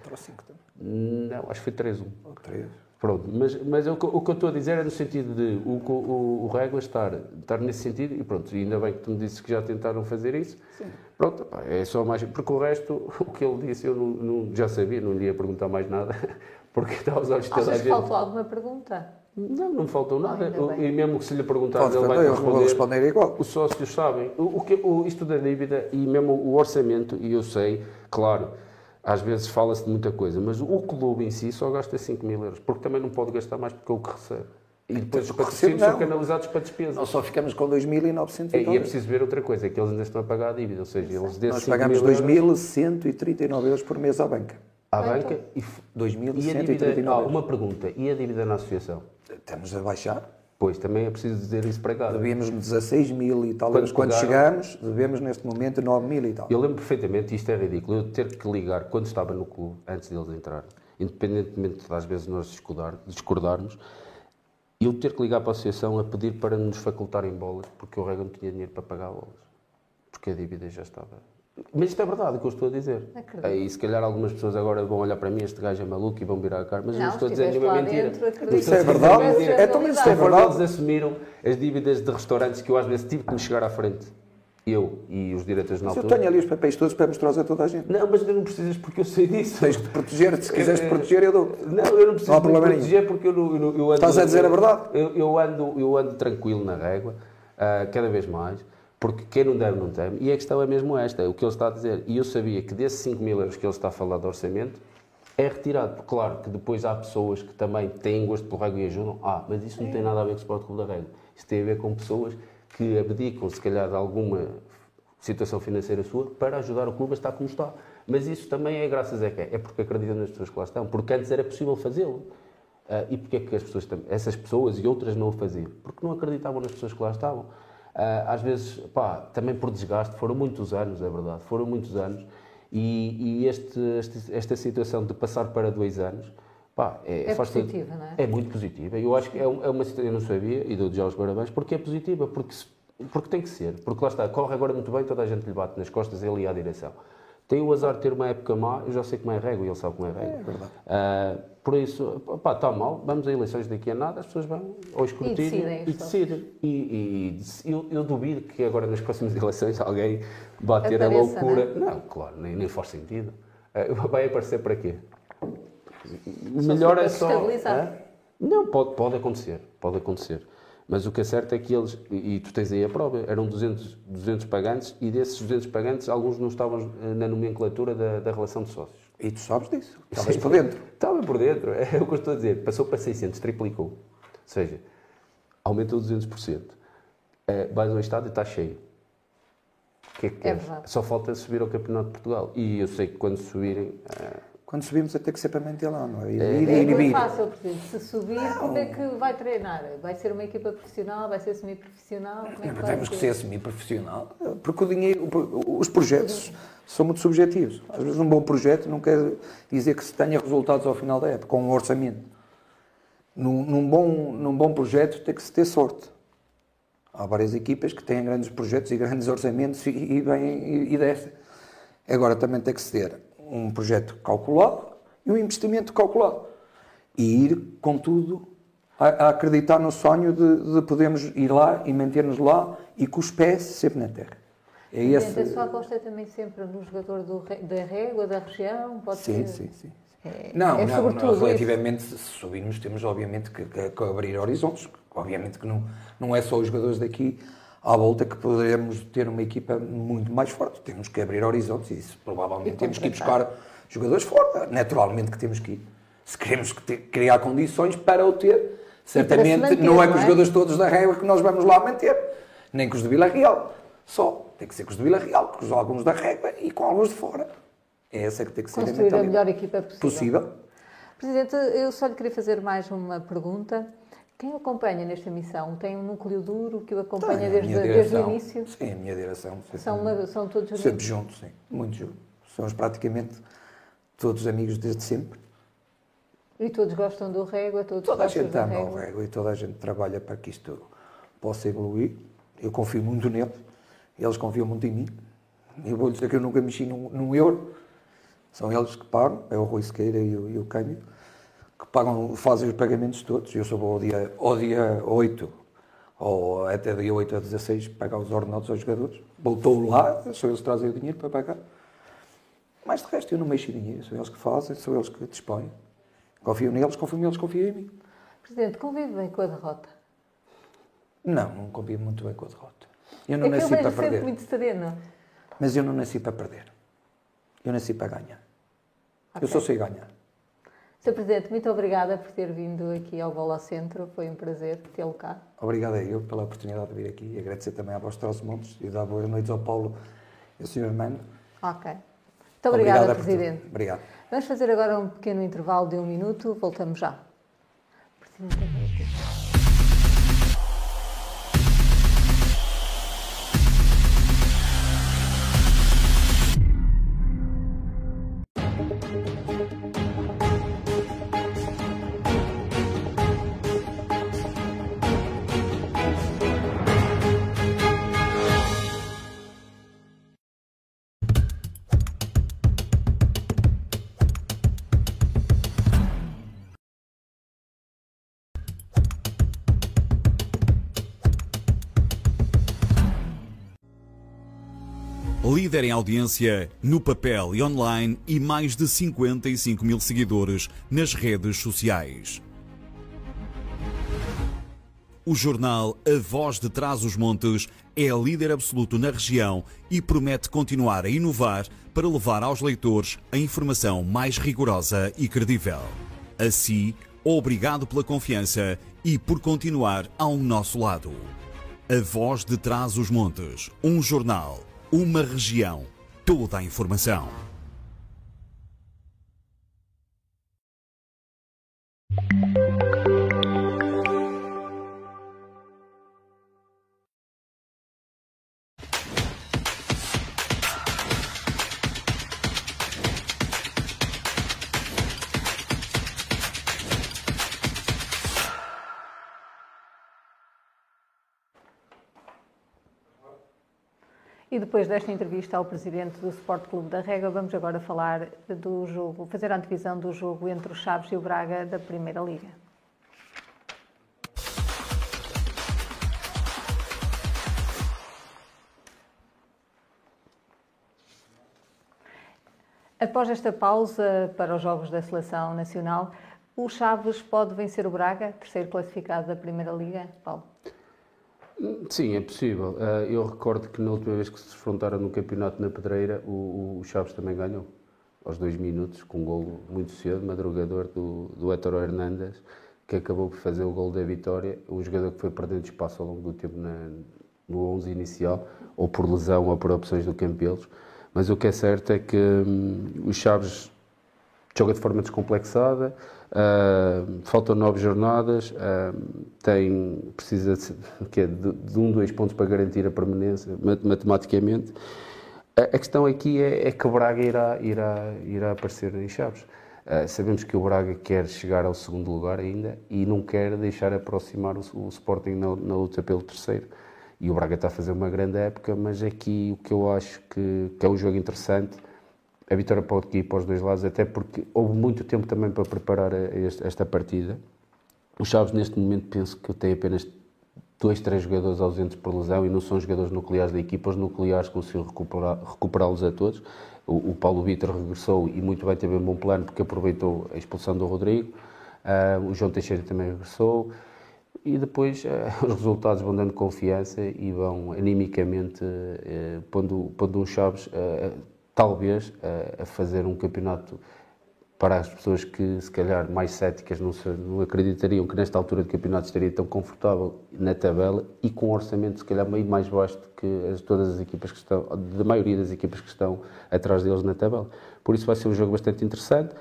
Não, acho que foi 3-1. 3 Pronto, mas, mas o, o, que eu estou a dizer é no sentido de o, o, o Régua estar, estar nesse sentido, e pronto, ainda bem que tu me disse que já tentaram fazer isso. Sim. Pronto, pá, é só mais. Porque o resto, o que ele disse, eu não, não, já sabia, não lhe ia perguntar mais nada, porque está aos olhos de toda a gente. faltou alguma pergunta? Não, não faltou nada. e mesmo que se lhe perguntar, ele vai responder. responder igual. Os sócios sabem. O, o que, o, isto da dívida e mesmo o orçamento, e eu sei, claro, às vezes fala-se de muita coisa, mas o clube em si só gasta 5 mil euros, porque também não pode gastar mais porque é o que recebe. E depois os patrocínios são canalizados para despesas. Nós só ficamos com 2.900 é, E é preciso ver outra coisa, é que eles ainda estão a pagar a dívida, ou seja, eles Nós pagamos 2.139 euros por mês à banca. À banca? E 2.139 ah, Uma pergunta, e a dívida na associação? Estamos a baixar. Pois, também é preciso dizer isso para cá. Devíamos 16 mil e tal quando, quando chegamos, devemos neste momento 9 mil e tal. Eu lembro perfeitamente, isto é ridículo, eu ter que ligar quando estava no clube, antes deles entrarem, independentemente das vezes nós discordarmos, eu ter que ligar para a associação a pedir para nos facultarem bolas, porque o Rega não tinha dinheiro para pagar bolas, porque a dívida já estava mas isto é verdade o que eu estou a dizer. Acredito. E se calhar algumas pessoas agora vão olhar para mim, este gajo é maluco e vão virar a cara, mas não, eu estou a dizer nenhuma mentira. Dentro, isso é verdade. É tão isso é verdade. Eles assumiram as dívidas de restaurantes que eu às vezes tive que me chegar à frente. Eu e os diretores na altura. Eu tenho ali os papéis todos para mostrar a toda a gente. Não, mas não precisas porque eu sei disso. Tens de te proteger, se quiseres te proteger, eu dou. Não, eu não preciso não me proteger nenhum. porque eu, eu, eu ando. Estás a dizer a verdade? Eu, eu, ando, eu ando tranquilo na régua, uh, cada vez mais. Porque quem não deve, não teme. E a questão é mesmo esta, é o que ele está a dizer. E eu sabia que desses 5 mil euros que ele está a falar de orçamento, é retirado. Claro que depois há pessoas que também têm gosto pelo rego e ajudam. Ah, mas isso não tem nada a ver com o Sport Clube da Rego. Isso tem a ver com pessoas que abdicam, se calhar, de alguma situação financeira sua para ajudar o clube a estar como está. Mas isso também é graças a quem? É porque acreditam nas pessoas que lá estão. Porque antes era possível fazê-lo. Uh, e porque é que as pessoas, essas pessoas e outras não o faziam? Porque não acreditavam nas pessoas que lá estavam. Ah, às vezes, pá, também por desgaste, foram muitos anos, é verdade, foram muitos anos, e, e este, este, esta situação de passar para dois anos, pá, é, é positiva, não é? É muito positiva, eu acho que é, é uma situação, eu não sabia, e dou já os parabéns, porque é positiva, porque, porque tem que ser, porque lá está, corre agora muito bem, toda a gente lhe bate nas costas, ele e à direção. Tem o azar de ter uma época má, eu já sei como é régua e ele sabe como é régua. É verdade. Uh, por isso, pá, está mal, vamos a eleições daqui a nada, as pessoas vão ao escrutínio e decidem. E, e, e eu, eu, duvido que agora nas próximas eleições alguém vá ter Apareça, a loucura. Não, é? não claro, nem, nem faz sentido. Uh, vai aparecer para quê? Só Melhor é só. Não, pode, pode acontecer, pode acontecer. Mas o que é certo é que eles, e tu tens aí a prova, eram 200, 200 pagantes e desses 200 pagantes, alguns não estavam eh, na nomenclatura da, da relação de sócios. E tu sabes disso? Estavas por dentro. Estava por dentro, é o que eu estou a dizer. Passou para 600, triplicou. Ou seja, aumentou 200%. É, vais ao estádio e está cheio. O que é que é verdade. Só falta subir ao Campeonato de Portugal. E eu sei que quando subirem. É quando subimos a ter que ser para manter lá, não é? Ir, é, ir, é muito fácil, porque se subir, não. como é que vai treinar? Vai ser uma equipa profissional? Vai ser semi-profissional? É que temos que ser semi-profissional, porque o dinheiro, os projetos são muito subjetivos. Às vezes um bom projeto não quer dizer que se tenha resultados ao final da época, com um orçamento. Num, num bom, num bom projeto tem que se ter sorte. Há várias equipas que têm grandes projetos e grandes orçamentos e, e, bem, e, e. Agora também tem que se ter um projeto calculado e um investimento calculado. E ir, contudo, a, a acreditar no sonho de, de podermos ir lá e manter-nos lá e com os pés sempre na terra. É esse... A sua aposta é também sempre no jogador do, da régua, da região? Pode sim, ser... sim, sim. É, não, é não, não, relativamente, se subirmos, temos obviamente que, que, que, abrir horizontes. Obviamente que não, não é só os jogadores daqui à volta que poderemos ter uma equipa muito mais forte. Temos que abrir horizontes e isso provavelmente temos que ir buscar jogadores fora. Naturalmente que temos que ir. Se queremos criar condições para o ter, certamente manter, não é com os é? jogadores todos da régua que nós vamos lá manter, nem com os de Vila Real. Só. Tem que ser com os do Vila Real, com os alguns da Régua e com alguns de fora. É essa que tem que ser Construir a, a melhor equipa possível. possível. Presidente, eu só lhe queria fazer mais uma pergunta. Quem o acompanha nesta missão? Tem um núcleo duro que o acompanha desde, desde, o início? Sim, a minha direção. São, uma, são todos unidos? Sempre juntos, sim. Muito juntos. Somos praticamente todos amigos desde sempre. E todos gostam do régua? Todos toda a gente ama o régua e toda a gente trabalha para que isto possa evoluir. Eu confio muito neles, eles confiam muito em mim. Eu vou-lhes dizer que eu nunca mexi num, num, euro. São eles que pagam, é o Rui Sequeira e o, e o Câmbio, que pagam, fazem os pagamentos todos. Eu só vou ao dia, ao dia 8, ou até dia 8 a 16, pagar os ordenados aos jogadores. Voltou lá, são eles que trazem o dinheiro para pagar. Mas de resto eu não mexo em dinheiro, são eles que fazem, são eles que dispõem. Confio neles, confio neles, confio em mim. Presidente, convive bem com a derrota? Não, não convivo muito bem com a derrota. Eu não é nasci para perder. muito sereno. Mas eu não nasci para perder. Eu nasci para ganhar. Okay. Eu só sei ganhar. Sr. Presidente, muito obrigada por ter vindo aqui ao Bola Centro. Foi um prazer tê-lo cá. Obrigado a eu pela oportunidade de vir aqui e agradecer também à Voz Montes e dar boas noites ao Paulo e ao Sr. Armando. Ok. Muito obrigada, obrigada Presidente. Obrigado. Vamos fazer agora um pequeno intervalo de um minuto. Voltamos já. Presidente, líder em audiência no papel e online e mais de 55 mil seguidores nas redes sociais. O jornal A Voz de Trás os Montes é líder absoluto na região e promete continuar a inovar para levar aos leitores a informação mais rigorosa e credível. Assim, obrigado pela confiança e por continuar ao nosso lado. A Voz de Trás os Montes, um jornal uma região. Toda a informação. E depois desta entrevista ao presidente do Sport Clube da Régua, vamos agora falar do jogo, fazer a antevisão do jogo entre os Chaves e o Braga da Primeira Liga. Após esta pausa para os jogos da Seleção Nacional, o Chaves pode vencer o Braga, terceiro classificado da Primeira Liga? Paulo? Sim, é possível. Ah, eu recordo que na última vez que se defrontaram no campeonato na Pedreira, o, o Chaves também ganhou, aos dois minutos, com um gol muito cedo, madrugador do, do Hétero Hernandes, que acabou por fazer o gol da vitória. O jogador que foi perdendo espaço ao longo do tempo na, no 11 inicial, ou por lesão ou por opções do Campelos. Mas o que é certo é que hum, o Chaves joga de forma descomplexada, Uh, faltam nove jornadas, uh, tem, precisa de, que é, de, de, um, dois pontos para garantir a permanência matematicamente. A, a questão aqui é, é, que o Braga irá, irá, irá aparecer em Chaves. Uh, sabemos que o Braga quer chegar ao segundo lugar ainda e não quer deixar aproximar o, o Sporting na, na, luta pelo terceiro. E o Braga está a fazer uma grande época, mas aqui o que eu acho que, que é um jogo interessante a vitória pode ir para os dois lados, até porque houve muito tempo também para preparar esta partida. Os Chaves, neste momento, penso que tem apenas dois, três jogadores ausentes por lesão e não são jogadores nucleares da equipa. Os nucleares conseguiram recuperá-los a todos. O, o Paulo Vitor regressou e muito bem, teve um bom plano porque aproveitou a expulsão do Rodrigo. Uh, o João Teixeira também regressou. E depois uh, os resultados vão dando confiança e vão animicamente uh, pondo, pondo Chaves talvez a, a fazer um campeonato para as pessoas que, se calhar, mais céticas não, se, não acreditariam que nesta altura do campeonato estaria tão confortável na tabela e com um orçamento, se calhar, meio mais baixo do que as, todas as equipas que estão, da maioria das equipas que estão atrás deles na tabela. Por isso vai ser um jogo bastante interessante.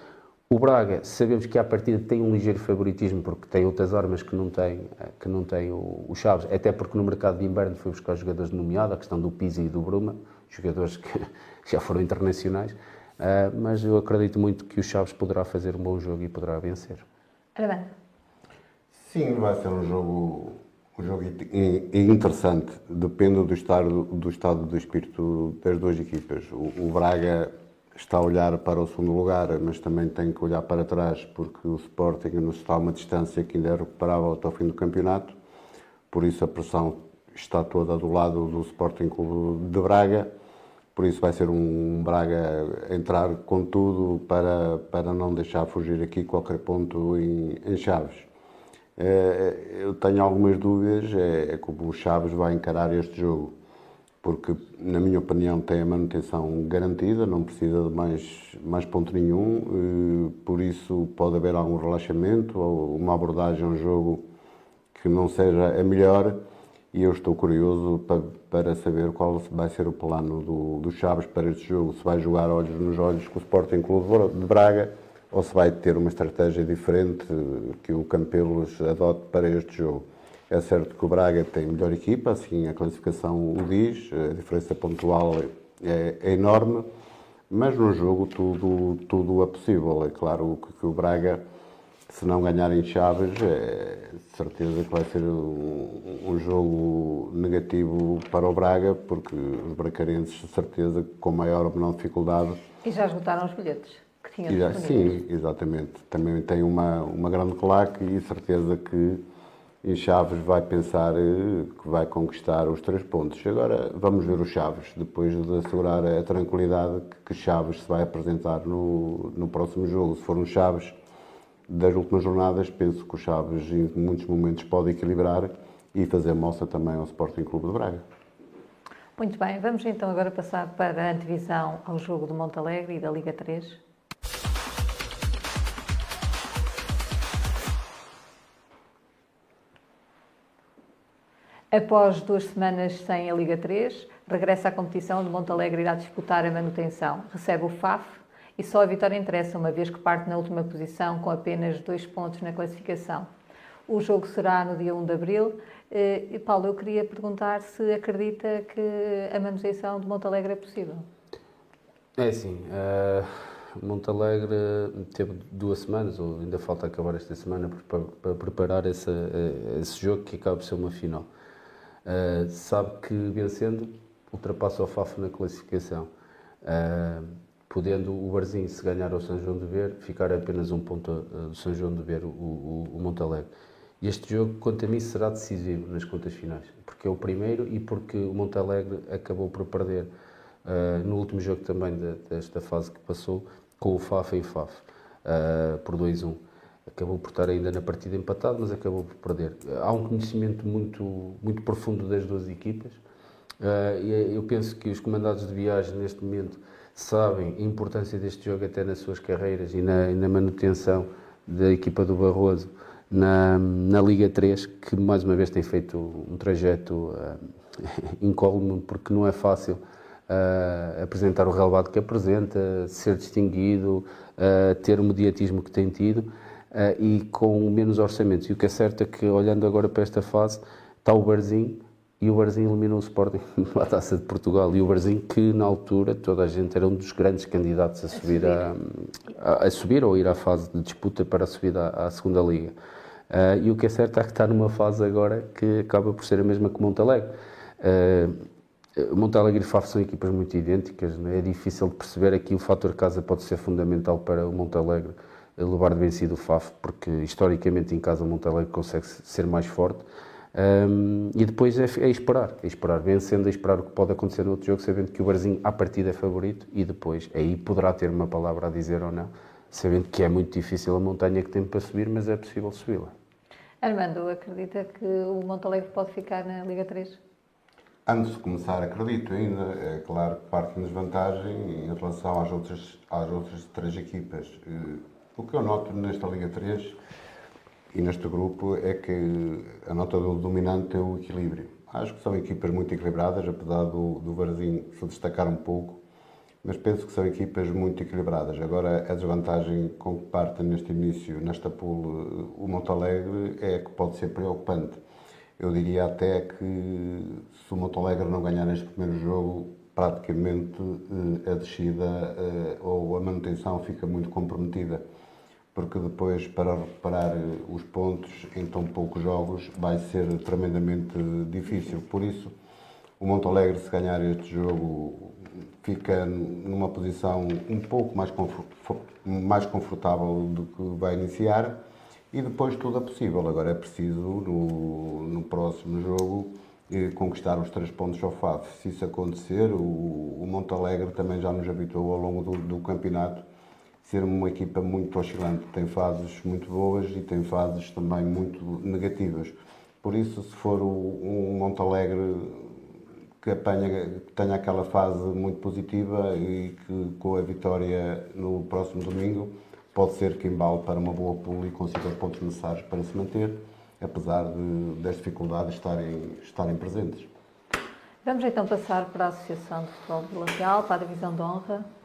O Braga, sabemos que à partida tem um ligeiro favoritismo porque tem outras armas que não tem, que não tem o, o Chaves, até porque no mercado de inverno foi buscar jogadores nomeados, a questão do Pizzi e do Bruma, jogadores que já foram internacionais. Uh, mas eu acredito muito que o Chaves poderá fazer um bom jogo e poderá vencer. Armando. Sim, vai ser um jogo, um jogo interessante. Depende do estado, do estado do espírito das duas equipas. O, o Braga está a olhar para o segundo lugar, mas também tem que olhar para trás, porque o Sporting nos está a uma distância que ainda é recuperável até o fim do campeonato. Por isso a pressão está toda do lado do Sporting Clube de Braga por isso vai ser um Braga entrar com tudo para, para não deixar fugir aqui qualquer ponto em, em Chaves. É, eu tenho algumas dúvidas, é, é como o Chaves vai encarar este jogo, porque, na minha opinião, tem a manutenção garantida, não precisa de mais, mais ponto nenhum, por isso pode haver algum relaxamento ou uma abordagem a um jogo que não seja a melhor e eu estou curioso para, para saber qual vai ser o plano do, do Chaves para este jogo, se vai jogar olhos nos olhos com o Sporting Clube de Braga ou se vai ter uma estratégia diferente que o Campelos adote para este jogo. É certo que o Braga tem melhor equipa, assim a classificação o diz, a diferença pontual é, é enorme, mas no jogo tudo, tudo é possível. É claro que, que o Braga se não ganharem Chaves, é certeza que vai ser um, um, jogo negativo para o Braga, porque os bracarenses, de certeza, com maior ou menor dificuldade. E já esgotaram os bilhetes que tinham já, Sim, exatamente. Também tem uma, uma grande claque e certeza que em Chaves vai pensar eh, que vai conquistar os três pontos. Agora vamos ver o Chaves, depois de assegurar a tranquilidade que Chaves se vai apresentar no, no próximo jogo. Se for um Chaves das últimas jornadas, penso que o Chaves em muitos momentos pode equilibrar e fazer moça também ao Sporting Clube de Braga. Muito bem, vamos então agora passar para a antevisão ao jogo do Montalegre e da Liga 3. Após duas semanas sem a Liga 3, regressa à competição de Montalegre irá disputar a manutenção. Recebe o FAF e só a vitória interessa, uma vez que parte na última posição com apenas dois pontos na classificação. O jogo será no dia 1 de abril. Eh, e, Paulo, eu queria perguntar se acredita que a manutenção de Montalegre é possível. É sim. Uh, Montalegre teve duas semanas, ou ainda falta acabar esta semana, para, para preparar esse, eh, esse jogo que acaba por ser uma final. Uh, sabe que vencendo ultrapassa o FAF na classificação. Uh, podendo o Barzinho, se ganhar ao São João de Ver, ficar apenas um ponto uh, do São João de Ver, o, o, o Montalegre. Este jogo, quanto a mim, será decisivo nas contas finais, porque é o primeiro e porque o Montalegre acabou por perder uh, no último jogo também de, desta fase que passou, com o FAF em FAF, uh, por 2-1. Acabou por estar ainda na partida empatado, mas acabou por perder. Há um conhecimento muito, muito profundo das duas equipas. Uh, eu penso que os comandados de viagem, neste momento, sabem a importância deste jogo até nas suas carreiras e na, na manutenção da equipa do Barroso na, na Liga 3, que mais uma vez tem feito um trajeto uh, incólume, porque não é fácil uh, apresentar o relevado que apresenta, ser distinguido, uh, ter o mediatismo que tem tido uh, e com menos orçamentos. E o que é certo é que, olhando agora para esta fase, está o Barzinho e o Barzinho eliminou o Sporting na Taça de Portugal. E o Barzinho, que na altura toda a gente era um dos grandes candidatos a subir, a, a, a subir ou ir à fase de disputa para a subida à, à segunda Liga. Uh, e o que é certo é que está numa fase agora que acaba por ser a mesma que Montalegre. Uh, Montalegre e Faf são equipas muito idênticas, é? é difícil de perceber aqui o fator casa pode ser fundamental para o Montalegre levar de vencido o Faf, porque historicamente em casa o Montalegre consegue ser mais forte. Um, e depois é, é, esperar, é esperar, vencendo, é esperar o que pode acontecer no outro jogo, sabendo que o Barzinho à partida é favorito e depois aí poderá ter uma palavra a dizer ou não, sabendo que é muito difícil a montanha que tem para subir, mas é possível subi-la. Armando, acredita que o Montalegre pode ficar na Liga 3? antes de começar, acredito ainda, é claro que parte em desvantagem em relação às outras, às outras três equipas. Eh, o que eu noto nesta Liga 3 e neste grupo é que a nota do dominante é o equilíbrio. Acho que são equipas muito equilibradas, apesar do, do Varzim se destacar um pouco, mas penso que são equipas muito equilibradas. Agora, a desvantagem com que parte neste início, nesta pool, o Montalegre é que pode ser preocupante. Eu diria até que se o Montalegre não ganhar neste primeiro jogo, praticamente eh, a descida eh, ou a manutenção fica muito comprometida porque depois para recuperar eh, os pontos em tão poucos jogos vai ser tremendamente difícil. Por isso, o Monte Alegre, se ganhar este jogo, fica numa posição um pouco mais, mais confortável do que vai iniciar e depois tudo é possível. Agora é preciso, no, no próximo jogo, eh, conquistar os três pontos ao FAF. Se isso acontecer, o, o Monte Alegre também já nos habituou ao longo do, do campeonato ser uma equipa muito oscilante. Tem fases muito boas e tem fases também muito negativas. Por isso, se for um Montalegre que apanha, que tenha aquela fase muito positiva e que com a vitória no próximo domingo pode ser que embale para uma boa pool e consiga os pontos necessários para se manter, apesar de, das dificuldades estarem, estarem presentes. Vamos então passar para a Associação de Futebol de Vila Real, para a Divisão de Honra.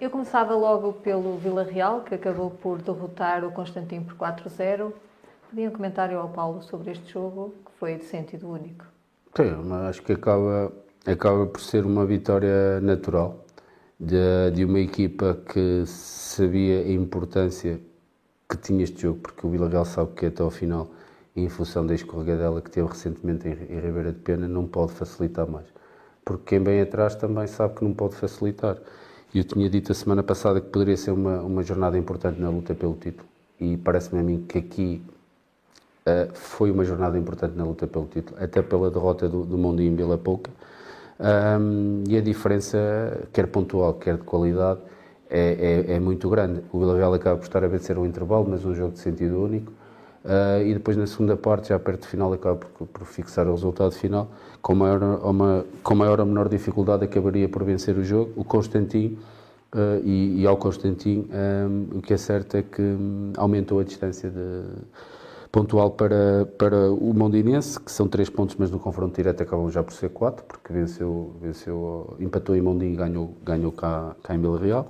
Eu começava logo pelo Vila Real, que acabou por derrotar o Constantino por 4-0. Podia um comentário ao Paulo sobre este jogo, que foi de sentido único. Sim, mas acho que acaba, acaba por ser uma vitória natural de, de uma equipa que sabia a importância que tinha este jogo, porque o Vila Real sabe que até ao final, em função da escorregadela que teve recentemente em, em Ribeira de Pena, não pode facilitar mais. Porque quem vem atrás também sabe que não pode facilitar. Eu tinha dito a semana passada que poderia ser uma, uma jornada importante na luta pelo título e parece-me a mim que aqui uh, foi uma jornada importante na luta pelo título, até pela derrota do, do Mondinho em Vila Pouca. Um, e a diferença, quer pontual, quer de qualidade, é, é, é muito grande. O Vila Real acaba por estar a vencer um intervalo, mas um jogo de sentido único. Uh, e depois na segunda parte, já perto do final, acaba por, por fixar o resultado final. Com maior, uma, com maior ou menor dificuldade, acabaria por vencer o jogo. O Constantin, uh, e, e, ao Constantin, um, o que é certo é que um, aumentou a distância de, pontual para, para o Mondinense, que são três pontos, mas no confronto direto acabam já por ser quatro, porque venceu, venceu empatou em Mondim e ganhou, ganhou cá, cá em Vila Real.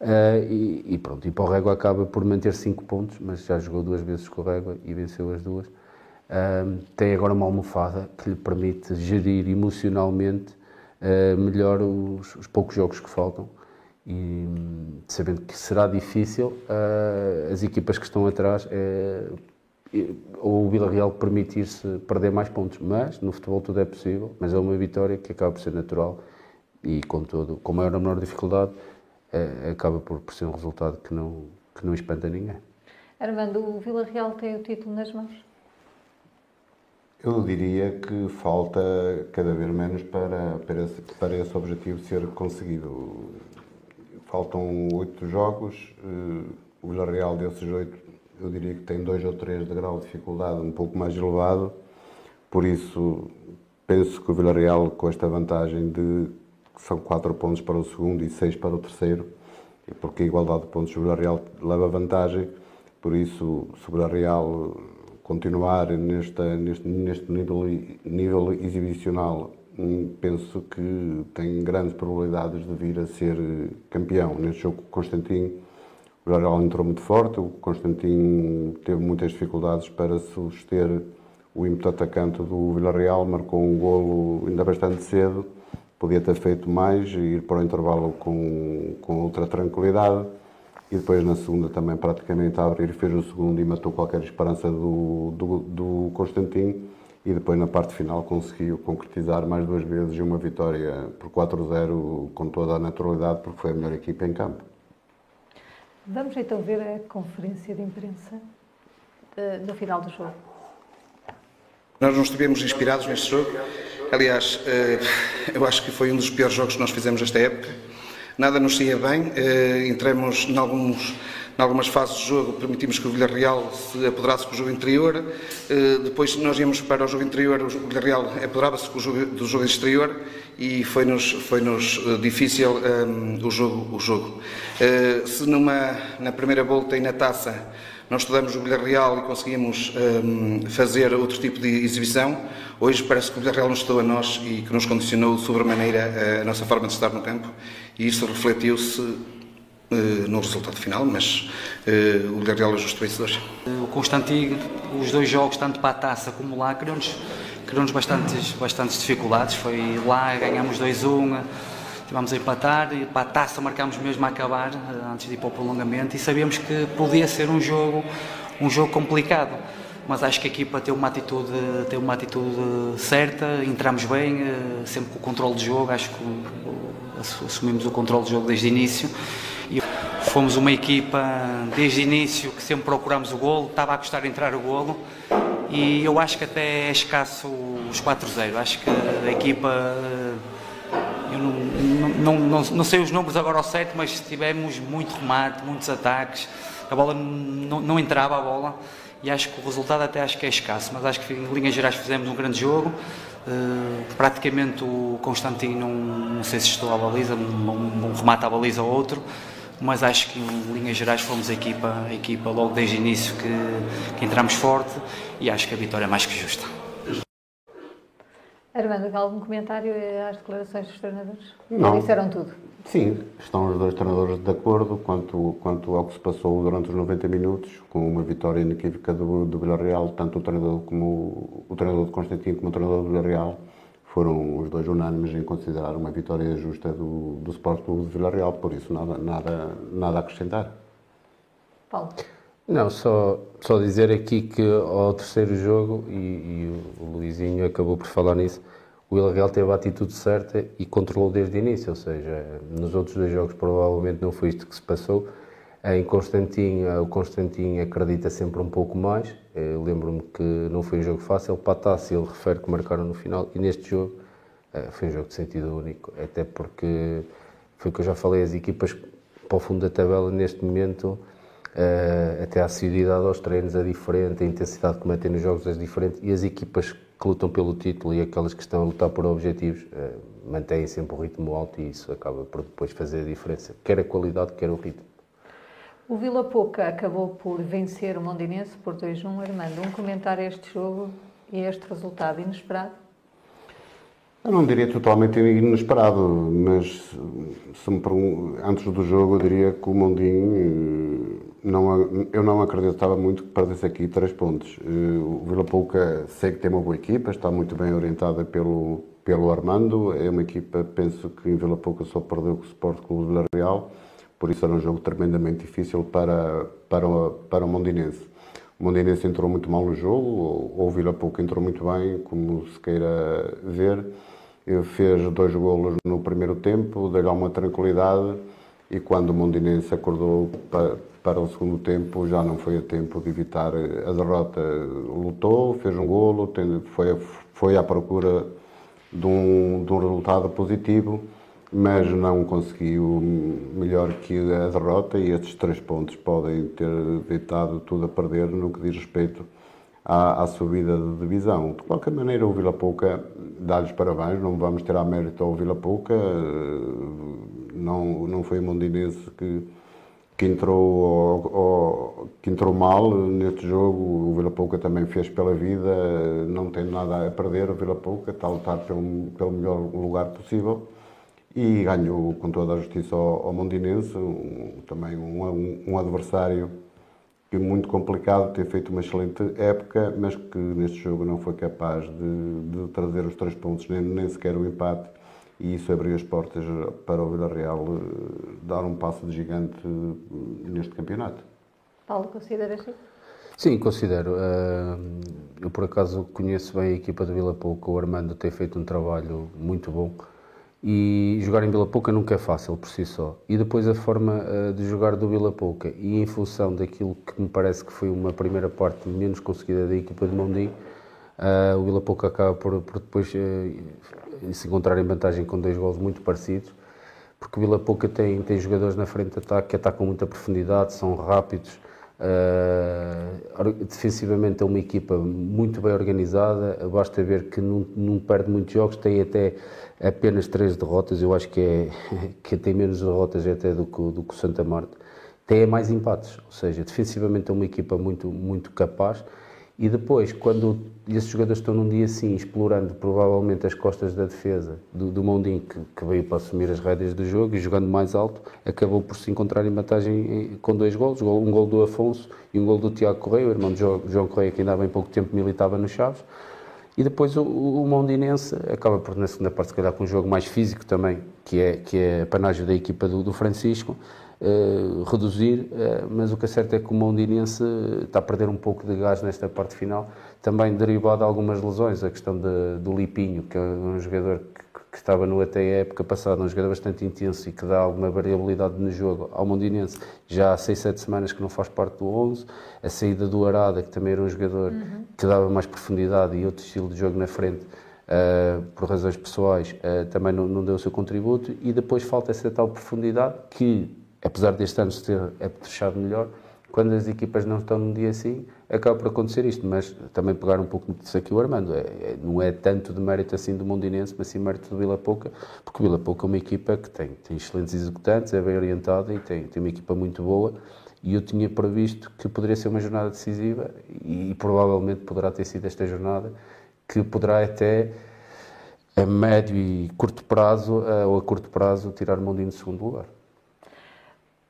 Uh, e, e, pronto, e para o Régua acaba por manter 5 pontos, mas já jogou duas vezes com o Régua e venceu as duas. Uh, tem agora uma almofada que lhe permite gerir emocionalmente uh, melhor os, os, poucos jogos que faltam e sabendo que será difícil, as equipas que estão atrás ou o Vila Real permitir-se perder mais pontos, mas no futebol tudo é possível, mas é uma vitória que acaba por ser natural e com todo, com maior ou menor dificuldade é, acaba por, por ser um resultado que não, que não espanta ninguém. Armando, o Vila Real tem o título nas mãos? Eu diria que falta cada vez menos para, para, esse, para esse objetivo ser conseguido. Faltam oito jogos, eh, o Vila Real desses oito, eu diria que tem dois ou três de grau de dificuldade um pouco mais elevado, por isso penso que o Vila Real, com esta vantagem de são 4 pontos para o segundo e 6 para o terceiro, porque a igualdade de pontos sobre a Real leva vantagem, por isso, sobre a Real continuar nesta, neste, neste nível, nível exibicional, hum, penso que tem grandes probabilidades de vir a ser campeão. Neste jogo Constantino, o Real entrou muito forte, o Constantino teve muitas dificuldades para suster o ímpeto atacante do Villarreal, marcou um golo ainda bastante cedo, podia ter feito mais e ir para o intervalo com, com outra tranquilidade. E depois na segunda também praticamente a abrir fez o segundo e matou qualquer esperança do, do, do Constantino. E depois na parte final conseguiu concretizar mais duas vezes uma vitória por 4-0 com toda a naturalidade, porque foi a melhor equipa em campo. Vamos então ver a conferência de imprensa uh, no final do jogo. Nós não estivemos inspirados neste jogo. Aliás, eh, eu acho que foi um dos piores jogos que nós fizemos esta época. nada nos saía bem. Entramos em alguns em algumas fases do jogo permitimos que o Villarreal se apoderasse com o jogo interior, depois nós íamos para o jogo interior, o Villarreal apoderava-se do jogo exterior e foi-nos foi -nos difícil um, o jogo. O jogo. Se numa, na primeira volta e na taça nós estudamos o Villarreal e conseguimos um, fazer outro tipo de exibição. Hoje parece que o Villarreal nos estou a nós e que nos condicionou sobremaneira a nossa forma de estar no campo e isso refletiu-se uh, no resultado final, mas uh, o Villarreal é justo vencedor. O Constantino, os dois jogos, tanto para a taça como lá, criou-nos criou bastantes, bastantes dificuldades. Foi lá, ganhamos 2-1 Tivemos a empatar e para a taça marcámos mesmo a acabar, eh, antes de ir para o prolongamento, e sabíamos que podia ser um jogo, um jogo complicado. Mas acho que a equipa tem uma atitude, tem uma atitude certa, entramos bem, eh, sempre com o controle de jogo, acho que assumimos o controle de jogo desde o início. E fomos uma equipa desde o início que sempre procuramos o golo, estava a custar entrar o golo e eu acho que até é escasso os 4-0. Acho que a equipa eu não, não, não, não, sei os números agora ao certo, mas tivemos muito remate, muitos ataques, a bola não, não entrava a bola e acho que o resultado até acho que é escasso, mas acho que em linhas gerais fizemos um grande jogo. Uh, praticamente o Constantino, não, sei se estou à baliza, um, um, remate à baliza ou outro, mas acho que em linhas gerais fomos a equipa, a equipa logo desde o início que, que entramos forte e acho que a vitória é mais que justa. Armando, algum comentário às declarações dos treinadores? Não. disseram tudo? Sim, estão os dois treinadores de acordo quanto, quanto ao que se passou durante os 90 minutos, com uma vitória inequívoca do, do Villarreal, tanto o treinador como o treinador de Constantino como o treinador do Villarreal foram os dois unânimes em considerar uma vitória justa do, do Sport Clube de Villarreal, por isso nada, nada, nada a acrescentar. Paulo? Não, só, só dizer aqui que ao terceiro jogo, e, e o Luizinho acabou por falar nisso, o Villarreal teve a atitude certa e controlou desde o início, ou seja, nos outros dois jogos provavelmente não foi isto que se passou. Em Constantinho, o Constantinho acredita sempre um pouco mais. Lembro-me que não foi um jogo fácil. Patassi, ele refere que marcaram no final. E neste jogo eh, foi um jogo de sentido único, até porque foi o que eu já falei, as equipas para o fundo da tabela neste momento Uh, até a assiduidade aos treinos é diferente, a intensidade que metem nos jogos é diferente e as equipas que lutam pelo título e aquelas que estão a lutar por objetivos uh, mantêm sempre o ritmo alto e isso acaba por depois fazer a diferença, quer a qualidade, quer o ritmo. O Vila Pouca acabou por vencer o Mondinense por 2-1. Armando, um comentário a este jogo e a este resultado inesperado? Eu não diria totalmente inesperado, mas se me antes do jogo eu diria que o Mondinho, eh, não, eu não acreditava muito que perdesse aqui três pontos. Eh, o Vila Pouca sei que tem uma boa equipa, está muito bem orientada pelo, pelo Armando, é uma equipa, penso que em Vila Pouca só perdeu com o Sport Clube Vila Real, por isso era um jogo tremendamente difícil para, para, para o Mondinense. O Mondinense entrou muito mal no jogo, ou o Vila Pouca entrou muito bem, como se queira ver fez dois golos no primeiro tempo, deu uma tranquilidade e quando o Mondinense acordou para, para o segundo tempo já não foi a tempo de evitar a derrota. Lutou, fez um golo, foi, foi à procura de um, de um resultado positivo, mas não conseguiu melhor que a derrota e estes três pontos podem ter deitado tudo a perder no que diz respeito à, à subida de divisão. De qualquer maneira, o Vila Pouca dá-lhes parabéns, não vamos ter a mérito ao Vila Pouca, não, não foi Mondinense que, que, entrou, ou, ou, que entrou mal neste jogo, o Vila Pouca também fez pela vida, não tem nada a perder, o Vila Pouca está a lutar pelo, pelo melhor lugar possível. E ganhou com toda a justiça ao, ao Mondinense, um, também um, um adversário que muito complicado, ter feito uma excelente época, mas que neste jogo não foi capaz de, de trazer os três pontos, nem, nem sequer o empate, e isso abriu as portas para o Villarreal eh, dar um passo de gigante eh, neste campeonato. Paulo, consideras isso? Sim, considero. Eh, eu, por acaso, conheço bem a equipa do Vila Pouco. O Armando tem feito um trabalho muito bom e jogar em Vila Pouca nunca é fácil por si só. E depois a forma uh, de jogar do Vila Pouca e em função daquilo que me parece que foi uma primeira parte menos conseguida da equipa de Mondinho, uh, o Vila Pouca acaba por, por depois uh, se encontrar em vantagem com dois gols muito parecidos. porque Vila Pouca tem, tem jogadores na frente de ataque que atacam muita profundidade, são rápidos, Uh, defensivamente é uma equipa muito bem organizada, basta ver que não, não, perde muitos jogos, tem até apenas três derrotas, eu acho que, é, que tem menos derrotas até do que, do que o Santa Marta. Tem mais empates, ou seja, defensivamente é uma equipa muito, muito capaz e depois, quando esses jogadores estão num dia assim, explorando provavelmente as costas da defesa do, do Mondinho, que, que, veio para assumir as rédeas do jogo e jogando mais alto, acabou por se encontrar em vantagem com dois golos, um gol do Afonso e um gol do Tiago Correia, o irmão de João Correia, que ainda há bem pouco tempo militava no Chaves. E depois o, o Mondinense acaba por, na segunda parte, se calhar com um jogo mais físico também, que é, que é panágio da equipa do, do Francisco, uh, reduzir, uh, mas o que é certo é que o Mondinense está a perder um pouco de gás nesta parte final, também derivado de algumas lesões, a questão de, do Lipinho, que é um jogador que, que estava no até a época passada, um jogador bastante intenso e que dá alguma variabilidade no jogo ao Mondinense, já há 6, 7 semanas que não faz parte do 11, a saída do Arada, que também era um jogador uhum. que dava mais profundidade e outro estilo de jogo na frente, Uh, por razões pessoais, uh, também não, não, deu o seu contributo, e depois falta essa tal profundidade que apesar deste ano ter é fechado melhor, quando as equipas não estão num dia assim, acaba por acontecer isto, mas também pegar um pouco disso aqui o Armando, é, é, não é tanto de mérito assim do Mondinense, mas sim mérito do Vila Pouca, porque o Vila Pouca é uma equipa que tem, tem excelentes executantes, é bem orientada e tem, tem uma equipa muito boa, e eu tinha previsto que poderia ser uma jornada decisiva, e, e provavelmente poderá ter sido esta jornada, que poderá até a médio e curto prazo, ou a curto prazo, tirar o Mondinho de segundo lugar.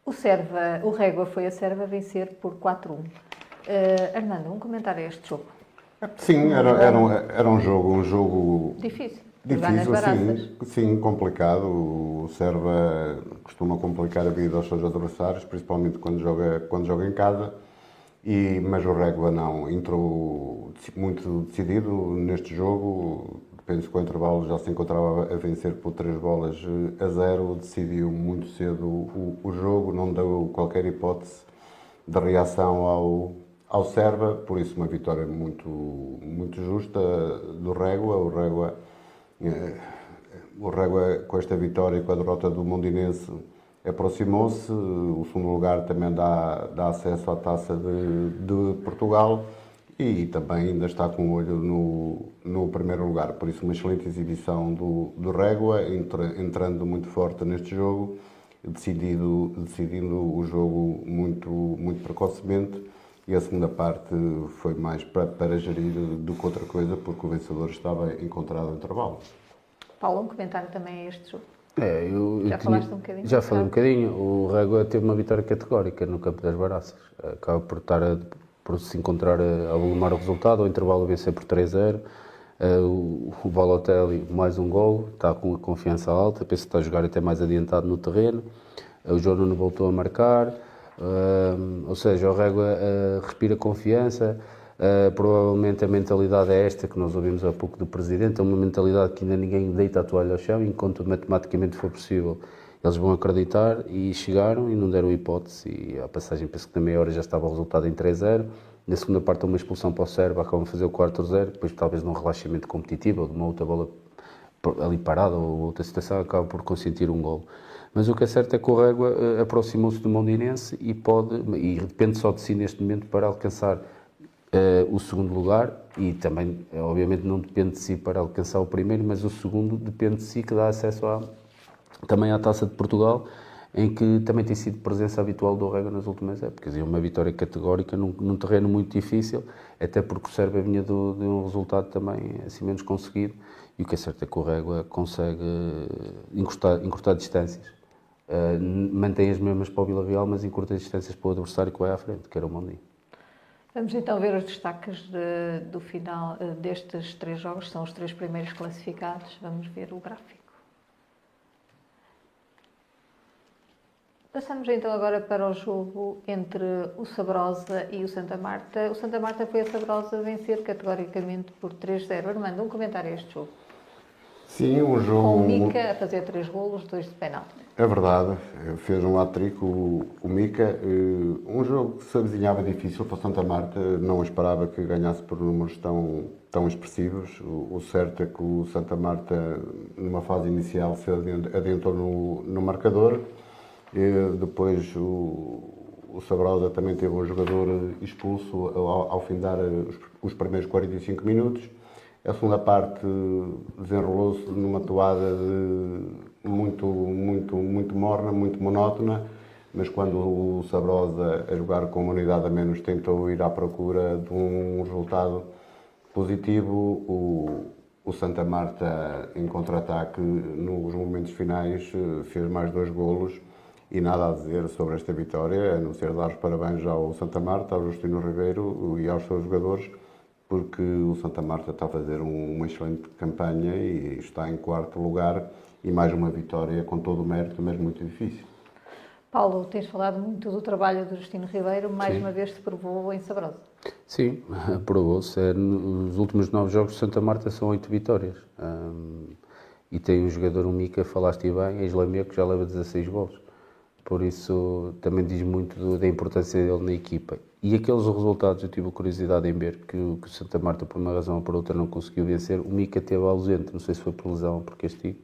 O, Serva, o Régua foi a Serva vencer por 4-1. Uh, eh, Armando, um comentário a este jogo. Sim, era, era, um, era um jogo, um jogo difícil. Difícil, sim, sim, complicado. O Serva costuma complicar a vida aos seus adversários, principalmente quando joga, quando joga em casa. E, mas o Régua não, entrou muito decidido neste jogo, penso que o intervalo já se encontrava a vencer por três bolas eh, a zero, decidiu muito cedo o, o jogo, não deu qualquer hipótese de reação ao, ao Serva, por isso uma vitória muito, muito justa do Régua. O Régua, eh, o Régua com esta vitória e com a derrota do Mondinense aproximou-se, o segundo lugar também dá, dá acesso à taça de, de Portugal e também ainda está com o olho no, no primeiro lugar. Por isso, uma excelente exibição do, do Régua, entra, entrando muito forte neste jogo, decidido, decidindo o jogo muito, muito precocemente. E a segunda parte foi mais para, para gerir do que outra coisa, porque o vencedor estava encontrado em intervalo. Paulo, um comentário também a este jogo. É, eu, já eu falaste tinha, um bocadinho? Já falei um bocadinho. O Régua teve uma vitória categórica no campo das Baraças. Acaba por estar a por se encontrar a, a volumar o resultado, ao intervalo vencer por 3-0. Uh, eh, o, o Balotelli, mais um gol, está com a confiança alta, penso que está a jogar até mais adiantado no terreno. Uh, o João Nuno voltou a marcar, uh, ou seja, o Régua respira confiança. provavelmente a mentalidade é esta que nós ouvimos há pouco do Presidente, é uma mentalidade que ainda ninguém deita a toalha ao chão, enquanto matematicamente for possível eles vão acreditar e chegaram e não deram hipótese. E a passagem, penso que na meia hora já estava o resultado em 3-0. Na segunda parte, uma expulsão para o Sérvia, acabam de fazer o quarto 0 Depois, talvez num relaxamento competitivo ou de uma outra bola ali parada ou outra situação, acaba por consentir um gol. Mas o que é certo é que o Régua uh, aproximou-se do Mondinense e pode, e depende só de si neste momento para alcançar uh, o segundo lugar e também, obviamente, não depende de si para alcançar o primeiro, mas o segundo depende de si que dá acesso à, também à Taça de Portugal, em que também tem sido presença habitual do Rega nas últimas épocas. E uma vitória categórica num, num terreno muito difícil, até porque o Sérvia vinha do, de um resultado também assim menos conseguido. E o que é certo é que o Régua consegue encurtar, encurtar distâncias. Uh, mantém as mesmas para o Vila Real, mas encurta distâncias para o adversário que vai à frente, que era o Mondinho. Vamos então ver os destaques de, do final uh, destes três jogos, são os três primeiros classificados. Vamos ver o gráfico. Passamos então agora para o jogo entre o Sabrosa e o Santa Marta. O Santa Marta foi a Sabrosa vencer categoricamente por 3-0. Armando, um comentário a este jogo. Sim, um jogo. Com o Mica a fazer três golos, dois de penalti. É verdade, fez um hat-trick o, o Mica. Eh, um jogo que se avizinhava difícil para o Santa Marta, não esperava que ganhasse por números tão, tão expressivos. O, o certo é que o Santa Marta, numa fase inicial, se adiantou no, no marcador. E depois o, o Sabrosa também teve um jogador expulso ao, ao findar os, os primeiros 45 minutos. A segunda parte desenrolou-se numa toada de muito, muito, muito morna, muito monótona, mas quando o Sabrosa, a jogar com uma unidade a menos, tentou ir à procura de um resultado positivo, o, o Santa Marta, em contra-ataque, nos momentos finais, fez mais dois golos e nada a dizer sobre esta vitória, a não ser dar os parabéns ao Santa Marta, ao Justino Ribeiro e aos seus jogadores porque o Santa Marta está a fazer uma excelente campanha e está em quarto lugar e mais uma vitória com todo o mérito, mas muito difícil. Paulo, tens falado muito do trabalho do Justino Ribeiro, mais Sim. uma vez se provou em Sabrosa. Sim, provou-se. É, nos últimos nove jogos de Santa Marta são oito vitórias. Um, e tem um jogador, um Mica, falaste bem, em Islamia, que já leva 16 gols. Por isso também diz muito do, da importância dele na equipa. E aqueles resultados eu tive a curiosidade em ver que, que o Santa Marta, por uma razão ou por outra, não conseguiu vencer. O Mica teve ausente, não sei se foi por lesão ou por castigo,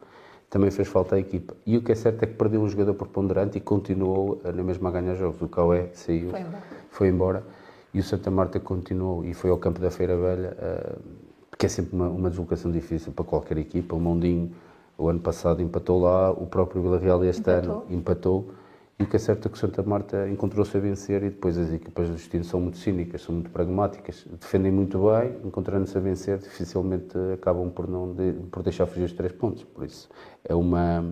também fez falta à equipa. E o que é certo é que perdeu um jogador preponderante e continuou na mesma a ganhar jogos. O Caué saiu, foi embora. foi embora. e o Santa Marta continuou e foi ao campo da Feira Velha, uh, que é sempre uma, uma deslocação difícil para qualquer equipa. O Mondinho, o ano passado, empatou lá, o próprio Vila Real este empatou. ano empatou o que é certo é que o Santa Marta encontrou-se a vencer e depois as equipas do destino são muito cínicas, são muito pragmáticas, defendem muito bem, encontrando-se a vencer, dificilmente acabam por, não de, por deixar fugir os três pontos. Por isso é uma,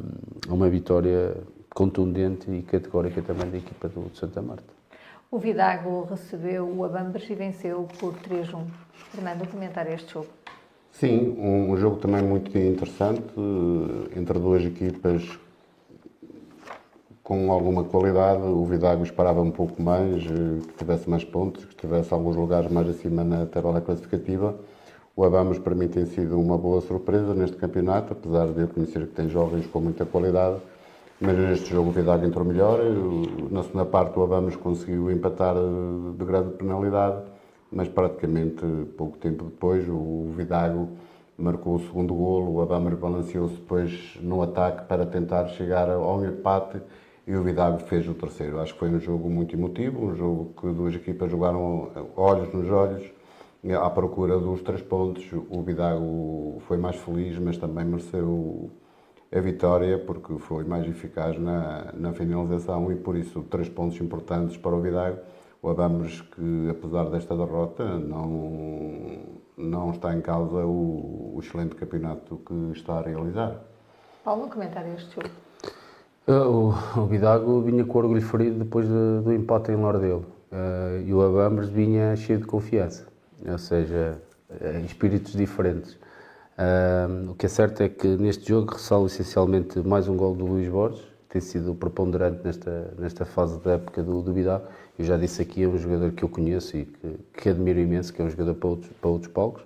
uma vitória contundente e categórica também da equipa do, Santa Marta. O Vidago recebeu o Abambres e venceu por 3-1. Fernando, comentário a este jogo. Sim, um jogo também muito interessante, entre duas equipas com alguma qualidade. O Vidago esperava um pouco mais, eh, que tivesse mais pontos, que tivesse alguns lugares mais acima na tabela classificativa. O Abamos para mim tem sido uma boa surpresa neste campeonato, apesar de eu conhecer que tem jovens com muita qualidade. Mas neste jogo o Vidago entrou melhor. Na segunda parte o Abamos conseguiu empatar eh, de grande penalidade, mas praticamente pouco tempo depois o Vidago marcou o segundo golo, o Abamos balanceou-se depois no ataque para tentar chegar ao empate e o Vidago fez o terceiro. Acho que foi um jogo muito emotivo, um jogo que duas equipas jogaram olhos nos olhos, à procura dos três pontos. O Vidago foi mais feliz, mas também mereceu a vitória porque foi mais eficaz na, na finalização e por isso três pontos importantes para o Vidago. O Abamos que, apesar desta derrota, não, não está em causa o, o excelente campeonato que está a realizar. Paulo, comentário a este jogo. Uh, o, Bidago vinha com orgulho ferido depois de, do empate em Lordelo uh, e o Abambres vinha cheio de confiança, ou seja, em espíritos diferentes. Uh, o que é certo é que neste jogo ressalo essencialmente mais um gol do Luís Borges, tem sido preponderante nesta, nesta fase da época do, do Bidago. Eu já disse aqui, é um jogador que eu conheço e que, que admiro imenso, que é um jogador para outros, para outros palcos.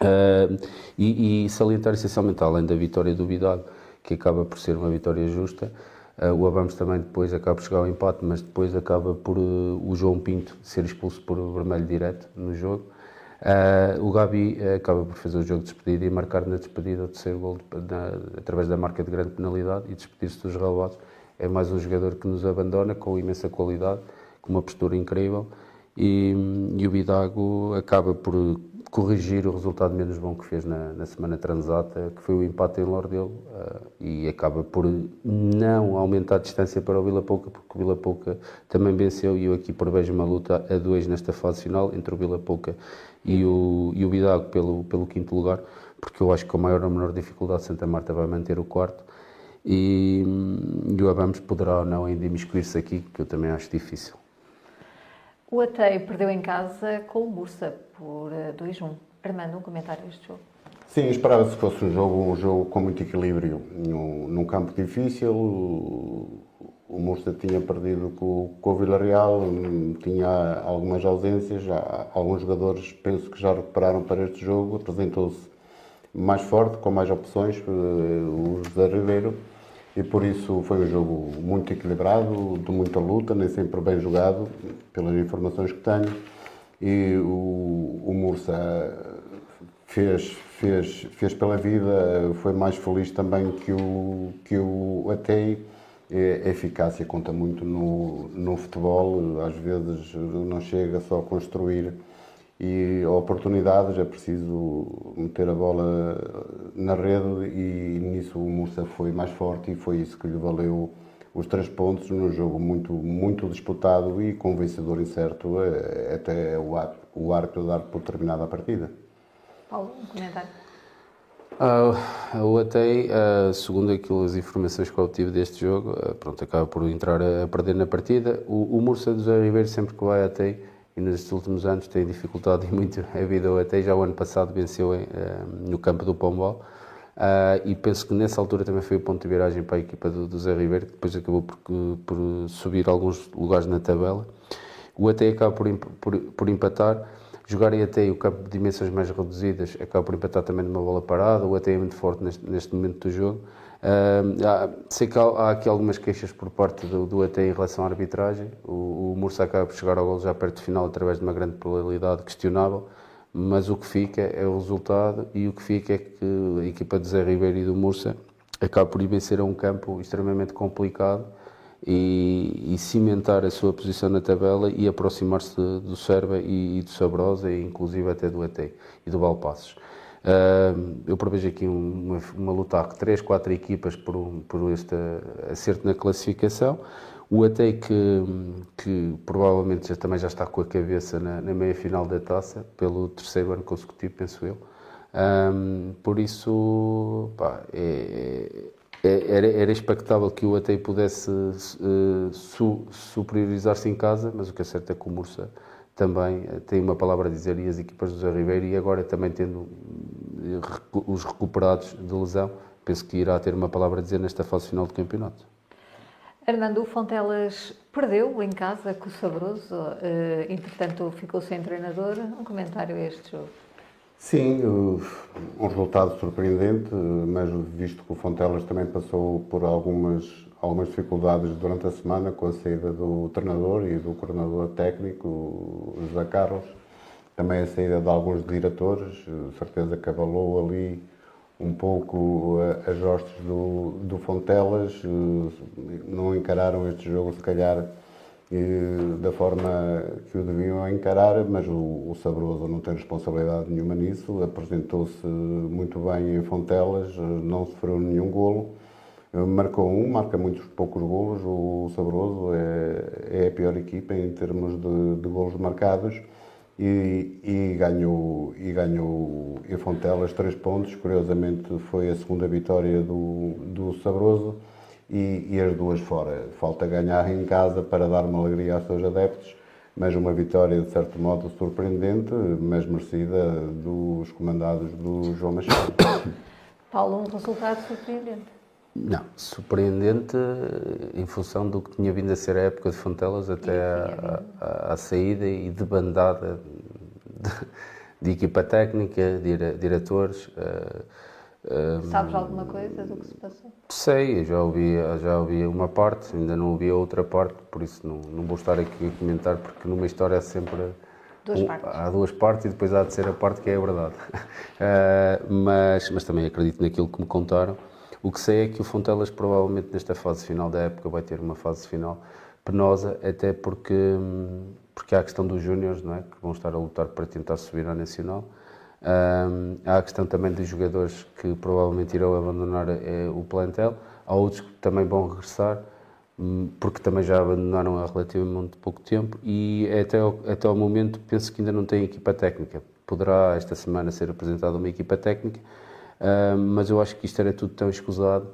Uh, e, e salientar essencialmente, além da vitória do Bidago, que acaba por ser uma vitória justa. Uh, o Abamos também depois acaba por chegar ao empate, mas depois acaba por uh, o João Pinto ser expulso por vermelho direto no jogo. Uh, o Gabi acaba por fazer o jogo de despedida e marcar na despedida o terceiro gol através da marca de grande penalidade e despedir-se dos relevados. É mais um jogador que nos abandona com imensa qualidade, com uma postura incrível e, e o Bidago acaba por corrigir o resultado menos bom que fez na, na semana transata, que foi o empate em Lordelo, uh, e acaba por não aumentar a distância para o Vila Pouca, porque o Vila Pouca também venceu, e eu aqui prevejo uma luta a dois nesta fase final, entre o Vila Pouca e o, e o Bidago pelo, pelo quinto lugar, porque eu acho que com maior ou menor dificuldade Santa Marta vai manter o quarto, e, e o Abamos poderá ou não ainda imiscuir-se aqui, que eu também acho difícil. O Atei perdeu em casa com o Bursa por 2-1. Eh, Armando, um comentário deste jogo? Sim, esperava-se que fosse um jogo, um jogo com muito equilíbrio, num, num campo difícil. O, o Mursa tinha perdido com, com o Villarreal, tinha algumas ausências, já, alguns jogadores penso que já recuperaram para este jogo. Apresentou-se mais forte, com mais opções, o José Ribeiro, e por isso foi um jogo muito equilibrado, de muita luta, nem sempre bem jogado, pelas informações que tenho, e o, o Mursa fez, fez, fez pela vida, foi mais feliz também que o, que o Atei. A eficácia conta muito no, no futebol, às vezes não chega só a construir e oportunidades, é preciso meter a bola na rede e nisso o Mursa foi mais forte e foi isso que lhe valeu os três pontos num jogo muito, muito disputado e com vencedor incerto é, até o, o árbitro dar por terminada a partida. Paulo, um comentário. Uh, o ATEI, uh, segundo aquilo, as informações que eu obtive deste jogo, uh, pronto, acaba por entrar a, a perder na partida. O, o Mursa do José Ribeiro, sempre que vai a ATEI, e nestes últimos anos tem dificultado muito a vida ATEI, já o ano passado venceu em, no campo do Pombal. e penso que nessa altura também foi o ponto de viragem para a equipa do, do Zé Ribeiro, que depois acabou por, por subir alguns lugares na tabela. O ATEI acaba por, por, por empatar jogarem até o campo de dimensões mais reduzidas, acaba por empatar também numa bola parada, o até é muito forte neste, neste momento do jogo. Uh, sei que há, há, aqui algumas queixas por parte do, do AT em relação à arbitragem. O, o Mursa acaba por chegar ao gol já perto do final através de uma grande probabilidade questionável, mas o que fica é o resultado e o que fica é que a equipa de Zé Ribeiro e do Mursa acaba por ir vencer a um campo extremamente complicado e, e, cimentar a sua posição na tabela e aproximar-se do Serba e, e, do Sabrosa, e inclusive até do AT e do Valpassos. Uh, eu prevejo aqui uma, uma luta de 3, 4 equipas por, por este acerto na classificação. O AT que, que provavelmente já, também já está com a cabeça na, na meia-final da taça, pelo terceiro ano consecutivo, penso eu. Um, por isso, pá, é, é, era, era expectável que o ATI pudesse uh, su, superiorizar-se em casa, mas o que é certo é que o Mursa também eh, tem uma palavra a dizer e as equipas do José Ribeiro e agora também tendo eh, os recuperados de lesão, penso que irá ter uma palavra a dizer nesta fase final do campeonato. Hernando, o Fontelas perdeu em casa com o Sabroso, uh, entretanto ficou sem treinador. Um comentário a este jogo. Sim, um resultado surpreendente, mas visto que o Fontelas também passou por algumas, algumas dificuldades durante a semana com a saída do treinador e do coordenador técnico, José Carlos, também a saída de alguns diretores, certeza que abalou ali um pouco as hostes do, do Fontelas, não encararam este jogo se calhar da forma que o deviam encarar, mas o, o Sabroso não tem responsabilidade nenhuma nisso, apresentou-se muito bem em Fontelas, não sofreu nenhum golo, marcou um, marca muitos poucos golos, o Sabroso é, é a pior equipa em termos de, de golos marcados e, e, ganhou, e ganhou em Fontelas três pontos, curiosamente foi a segunda vitória do, do Sabroso, e, e, as duas fora. Falta ganhar em casa para dar uma alegria aos seus adeptos, mas uma vitória de certo modo surpreendente, mas merecida dos comandados do João Machado. Paulo, um resultado surpreendente. Não, surpreendente em função do que tinha vindo a ser a época de Fontelas até à saída e de bandada de, de equipa técnica, de diretores. Uh, Sabes alguma coisa do que se passou? Sei, já ouvi, já ouvi uma parte, ainda não ouvi a outra parte, por isso não, não vou estar aqui a comentar, porque numa história é sempre. Duas um. Há duas partes e depois há de ser a parte que é a verdade. uh, mas, mas também acredito naquilo que me contaram. O que sei é que o Fontelas, provavelmente, nesta fase final da época, vai ter uma fase final penosa, até porque, porque há a questão dos Júniors, não é? Que vão estar a lutar para tentar subir à Nacional um, há a questão também dos jogadores que provavelmente irão abandonar é, o plantel. Há outros que também vão regressar, hum, porque também já abandonaram há relativamente pouco tempo. E até o, até o momento penso que ainda não tem equipa técnica. Poderá esta semana ser apresentada uma equipa técnica, um, mas eu acho que isto era tudo tão escusado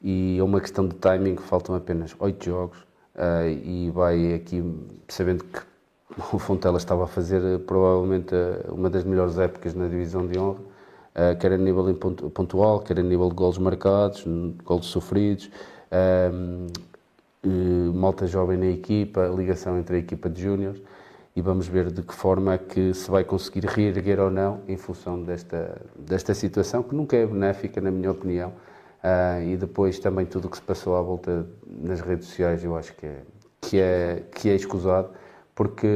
e é uma questão de timing. Faltam apenas oito jogos uh, e vai aqui, sabendo que o Fontela estava a fazer eh, provavelmente uma das melhores épocas na divisão de honra, eh, quer a nível pontual, quer a nível de golos marcados, golos sofridos, malta jovem na equipa, ligação entre a equipa de júniores e vamos ver de que forma é que se vai conseguir reerguer ou não em função desta, desta situação, que nunca é benéfica, na minha opinião, uh, e depois também tudo o que se passou à volta nas redes sociais, eu acho que é, que é, que é escusado, porque,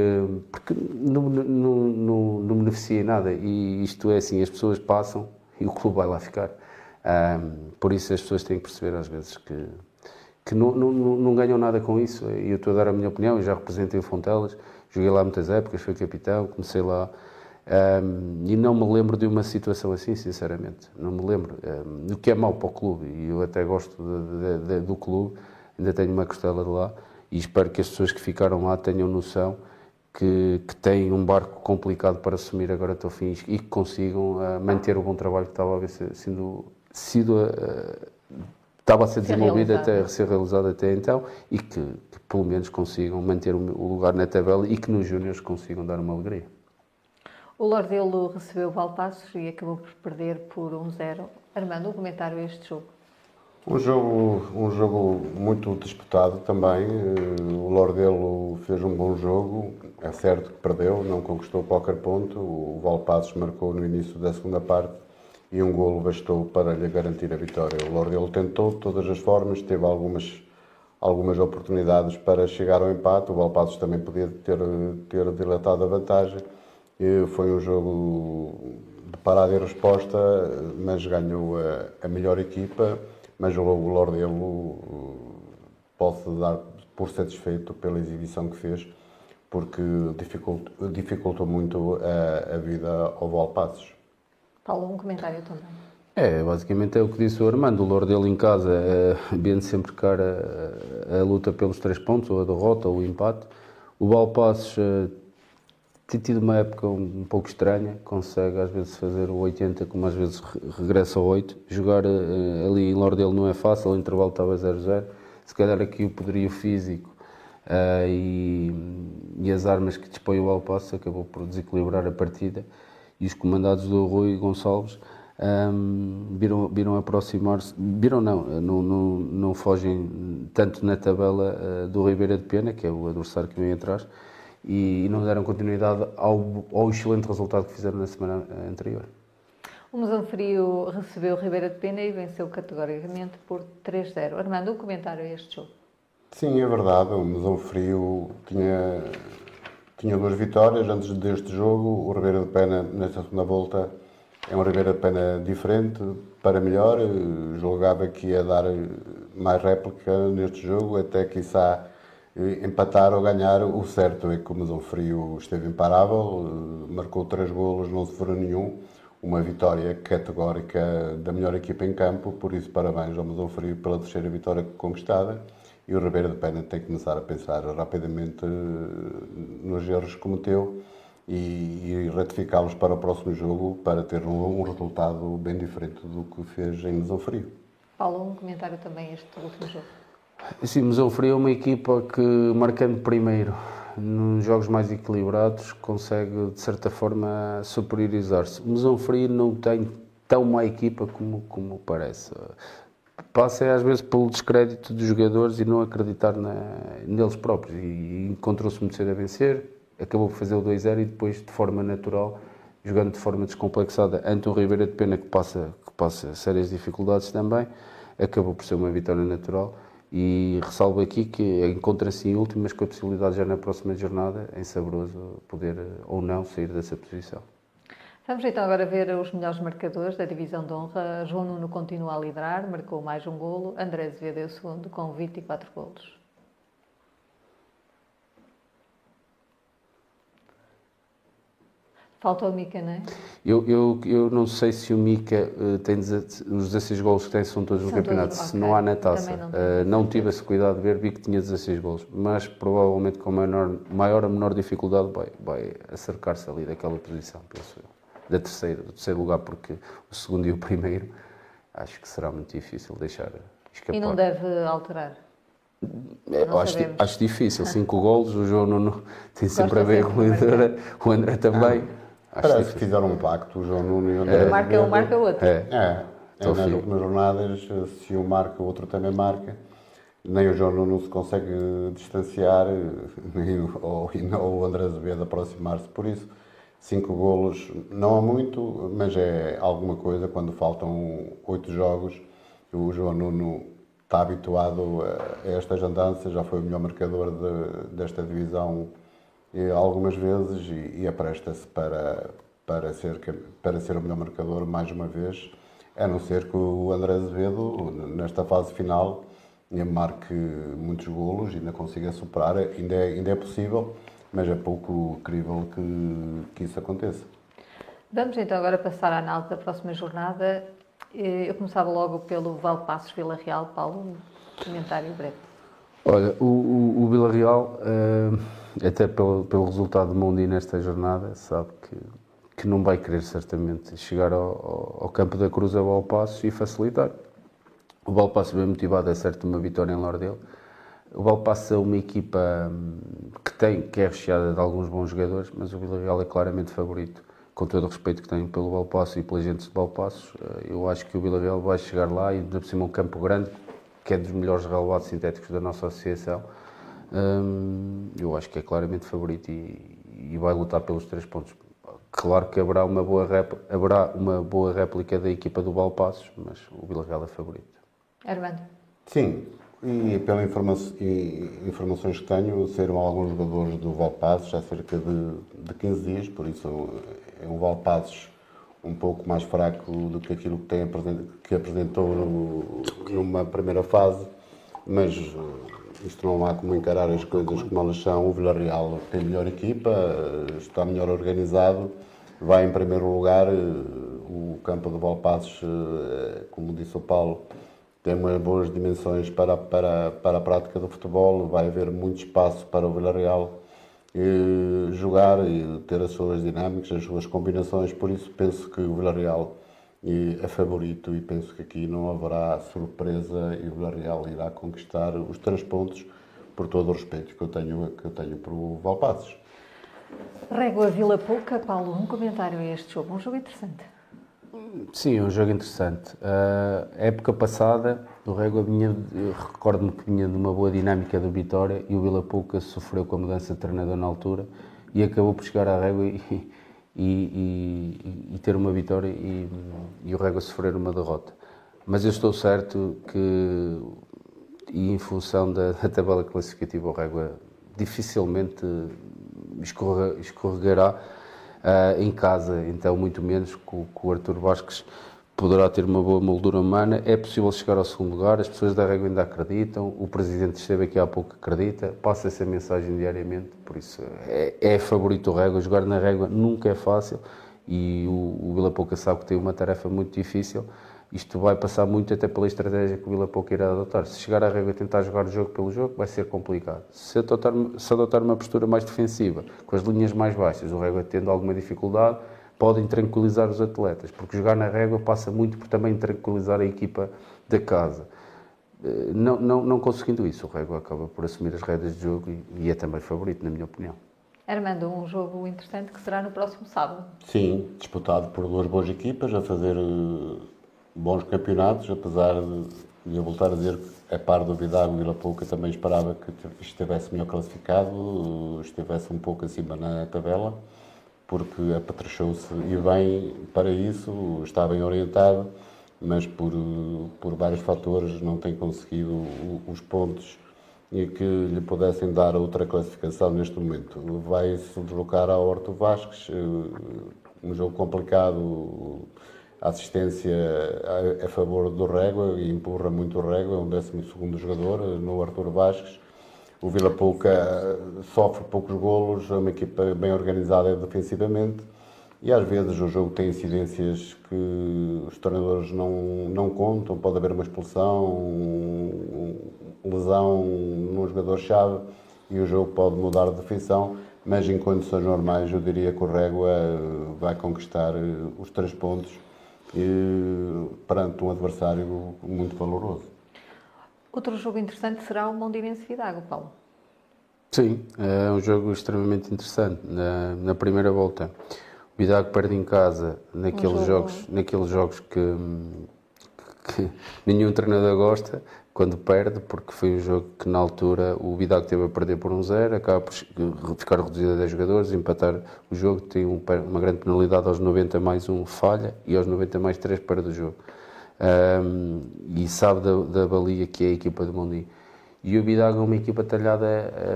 porque não, não, não, não beneficia em nada, e isto é assim, as pessoas passam e o clube vai lá ficar. Um, por isso as pessoas têm que perceber às vezes que, que não, não, não ganham nada com isso. E eu estou a dar a minha opinião, eu já representei o Fontelas, joguei lá muitas épocas, fui capitão, comecei lá. Um, e não me lembro de uma situação assim, sinceramente. Não me lembro. Um, o que é mau para o clube, e eu até gosto de, de, de, do clube, ainda tenho uma costela de lá, e espero que as pessoas que ficaram lá tenham noção que, que têm um barco complicado para assumir agora até o fim e que consigam uh, manter o bom trabalho que estava a ver sendo, sido. Uh, estava a ser desenvolvido até a ser realizado até então e que, que pelo menos consigam manter o, o lugar na tabela e que nos Júniors consigam dar uma alegria. O Lordelo recebeu o Valpassos e acabou por perder por 1-0. Armando, um comentário a este jogo. Um jogo, um jogo muito disputado também. Eh, o Lordelo fez um bom jogo. É certo que perdeu, não conquistou qualquer ponto. O Valpassos marcou no início da segunda parte e um golo bastou para lhe garantir a vitória. O Lordelo tentou de todas as formas, teve algumas, algumas oportunidades para chegar ao empate. O Valpassos também podia ter, ter dilatado a vantagem. E foi um jogo de parada e resposta, mas ganhou a, a melhor equipa. Mas o, o pode dar por satisfeito pela exibição que fez, porque dificultou, dificultou muito a, a vida ao Valpassos. Paulo, um comentário também. É, basicamente é o que disse o Armando. O Lordelo em casa é, vende sempre cara a, a, luta pelos três pontos, ou a derrota, ou o empate. O Valpassos é, tem tido uma época um, um, pouco estranha, consegue às vezes fazer o 80, como às vezes regressa ao 8. Jogar ali em Lordelo não é fácil, o intervalo estava 0-0. Se calhar aqui o poderio físico uh, e, e, as armas que dispõe o Valpassos acabou por desequilibrar a partida e os comandados do Rui Gonçalves um, viram, viram aproximar-se, viram não, não, não, não, fogem tanto na tabela uh, do Ribeira de Pena, que é o adversário que vem atrás, e, e não deram continuidade ao, ao, excelente resultado que fizeram na semana anterior. O Mesão Frio recebeu o Ribeira de Pena e venceu categoricamente por 3-0. Armando, um comentário a este jogo. Sim, é verdade. O Mesão Frio tinha tinha duas vitórias antes deste jogo. O Ribeira de Pena, nesta segunda volta, é um Ribeira de Pena diferente, para melhor. Julgava que ia dar mais réplica neste jogo, até quiçá empatar ou ganhar. O certo é que o Mesão Frio esteve imparável, marcou três golos, não sofreu nenhum. Uma vitória categórica da melhor equipa em campo, por isso parabéns ao Mesão Frio pela terceira vitória conquistada. E o Ribeiro de Pena tem que começar a pensar rapidamente eh, nos erros que cometeu e, e ratificá-los para o próximo jogo para ter um, um, resultado bem diferente do que fez em Mesão Frio. Paulo, um comentário também este último jogo. Sim, Mesão Frio é uma equipa que, marcando primeiro nos jogos mais equilibrados, consegue de certa forma superiorizar-se. Mesão Frio não tem tão má equipa como, como parece passa às vezes pelo descrédito dos jogadores e não acreditar na, neles próprios. E encontrou-se muito cedo a vencer, acabou por fazer o 2-0 e depois, de forma natural, jogando de forma descomplexada ante o Ribeira de Pena, que passa, que passa sérias dificuldades também, acabou por ser uma vitória natural. E ressalvo aqui que encontra-se em último, mas com a possibilidade já na próxima jornada, em Sabroso, poder ou não sair dessa posição. Vamos então agora ver os melhores marcadores da divisão de honra. João Nuno continua a liderar, marcou mais um golo. André Azevedo é o segundo, com 24 golos. Falta o Mica, não é? Eu, eu, eu não sei se o Mica uh, tem os 16 golos que tem são todos são no campeonato, todos, se okay. não há na taça. Não, uh, não tive esse cuidado de ver, vi que tinha 16 golos, mas provavelmente com maior, maior ou menor dificuldade vai, vai acercar-se ali daquela posição, penso eu da terceira, do terceiro lugar, porque o segundo e o primeiro acho que será muito difícil deixar escapar. E não deve alterar? É, acho, acho, difícil, cinco golos, o João Nuno tem sempre a ver com o André, o André também. Ah, parece que fizeram um pacto, o João Nuno e o André. É. Marca um, marca o outro. É, é. é nas, nas jornadas, se um marca, o outro também marca. nem o João Nuno se consegue distanciar, nem o, ou, o André Azevedo aproximar-se. Por isso, cinco golos não há muito, mas é alguma coisa quando faltam oito jogos. O João Nuno está habituado a estas andanças, já foi o melhor marcador de, desta divisão algumas vezes e, e apresta-se para, para, ser, para ser o melhor marcador mais uma vez, a não ser que o André Azevedo, nesta fase final, marque muitos golos e ainda consiga superar. Ainda é, ainda é possível, mas é pouco crível que, que isso aconteça. Vamos então agora passar à análise da próxima jornada. Eu começava logo pelo Valpassos Vila Real. Paulo, um comentário breve. Olha, o, o, o Vila Real, uh, até pelo, pelo resultado de Mundi nesta jornada, sabe que, que não vai querer certamente chegar ao, ao campo da Cruz ao Valpassos e facilitar. O Valpassos bem motivado é certo uma vitória em Lordelo. O Valpassos é uma equipa hum, que tem, que é recheada de alguns bons jogadores, mas o Vila Real é claramente favorito com todo o respeito que tenho pelo Valpasso e pela gente de Valpassos, eh, eu acho que o Vila Real vai chegar lá e, por cima, um campo grande, que é dos melhores relevados sintéticos da nossa associação, hum, eu acho que é claramente favorito e, e, vai lutar pelos três pontos. Claro que haverá uma boa, haverá uma boa réplica da equipa do Valpassos, mas o Vila Real é favorito. Armando. Sim, e pelas informa informações que tenho, saíram alguns jogadores do Valpassos há cerca de, de 15 dias, por isso é um Valpassos um pouco mais fraco do que aquilo que, tem, que apresentou no, numa primeira fase, mas eh, isto não há como encarar as coisas como elas são. O Villarreal tem melhor equipa, eh, está melhor organizado, vai em primeiro lugar. Eh, o campo do Valpassos, como disse o Paulo, tem boas dimensões para, para, para a prática do futebol, vai haver muito espaço para o Villarreal jogar e ter as suas dinâmicas, as suas combinações. Por isso, penso que o Villarreal é favorito e penso que aqui não haverá surpresa e o Villarreal irá conquistar os três pontos por todo o respeito que eu tenho, que eu tenho para o Valpassos. Régua Vila Pouca, Paulo, um comentário a este jogo, um jogo interessante. Sim, é um jogo interessante. Uh, época passada, o Régua recordo-me que vinha de uma boa dinâmica do Vitória e o Vila Pouca sofreu com a mudança de treinador na altura e acabou por chegar à Régua e, e, e, e ter uma vitória e, o Régua sofrer uma derrota. Mas eu estou certo que, e em função da, da tabela classificativa, o Régua dificilmente escorregará Uh, em casa, então, muito menos com, com o Artur Vasques poderá ter uma boa moldura humana. É possível chegar ao segundo lugar, as pessoas da Régua ainda acreditam, o Presidente esteve aqui há pouco acredita, passa essa mensagem diariamente, por isso é, é favorito o Régua. Jogar na Régua nunca é fácil e o, o Vila Pouca sabe que tem uma tarefa muito difícil isto vai passar muito até pela estratégia que o Vila Pouco irá adotar. Se chegar à regra e tentar jogar o jogo pelo jogo, vai ser complicado. Se adotar, se adotar uma postura mais defensiva, com as linhas mais baixas, o régua tendo alguma dificuldade, podem tranquilizar os atletas, porque jogar na régua passa muito por também tranquilizar a equipa da casa. Eh, não, não, não conseguindo isso, o régua acaba por assumir as rédeas de jogo e, e é também favorito, na minha opinião. Armando, um jogo interessante que será no próximo sábado. Sim, disputado por duas boas equipas, a fazer eh, bons campeonatos, apesar de, eu voltar a dizer que, a par do Vidago e Vila também esperava que estivesse melhor classificado, estivesse um pouco acima na tabela, porque apetrechou-se e bem para isso, está bem orientado, mas por, por vários fatores não tem conseguido os pontos e que lhe pudessem dar outra classificação neste momento. Vai se deslocar ao Horto Vasques, eh, um jogo complicado, a assistência a, a, favor do Régua e empurra muito o Régua, é um 12 jogador no Artur Vasques. O Vila Pouca sofre poucos golos, é uma equipa bem organizada defensivamente e às vezes o jogo tem incidências que os treinadores não, não contam, pode haver uma expulsão, lesão num jogador-chave e o jogo pode mudar de definição, mas em condições normais eu diria que o Régua vai conquistar os três pontos perante um adversário muito valoroso. Outro jogo interessante será o Mondinense Vidago, Paulo. Sim, é um jogo extremamente interessante. Na, na primeira volta, o Vidago perde em casa naqueles, um jogo... jogos, naqueles jogos que, que nenhum treinador gosta, quando perde, porque foi um jogo que na altura o Vidal teve a perder por um zero, acaba por ficar reduzido a 10 jogadores, empatar o jogo, tem um, uma grande penalidade aos 90 mais um falha e aos 90 mais 3 perde o jogo. Um, e sabe da, da balia que é a equipa do Mondinho. E o Bidago é uma equipa talhada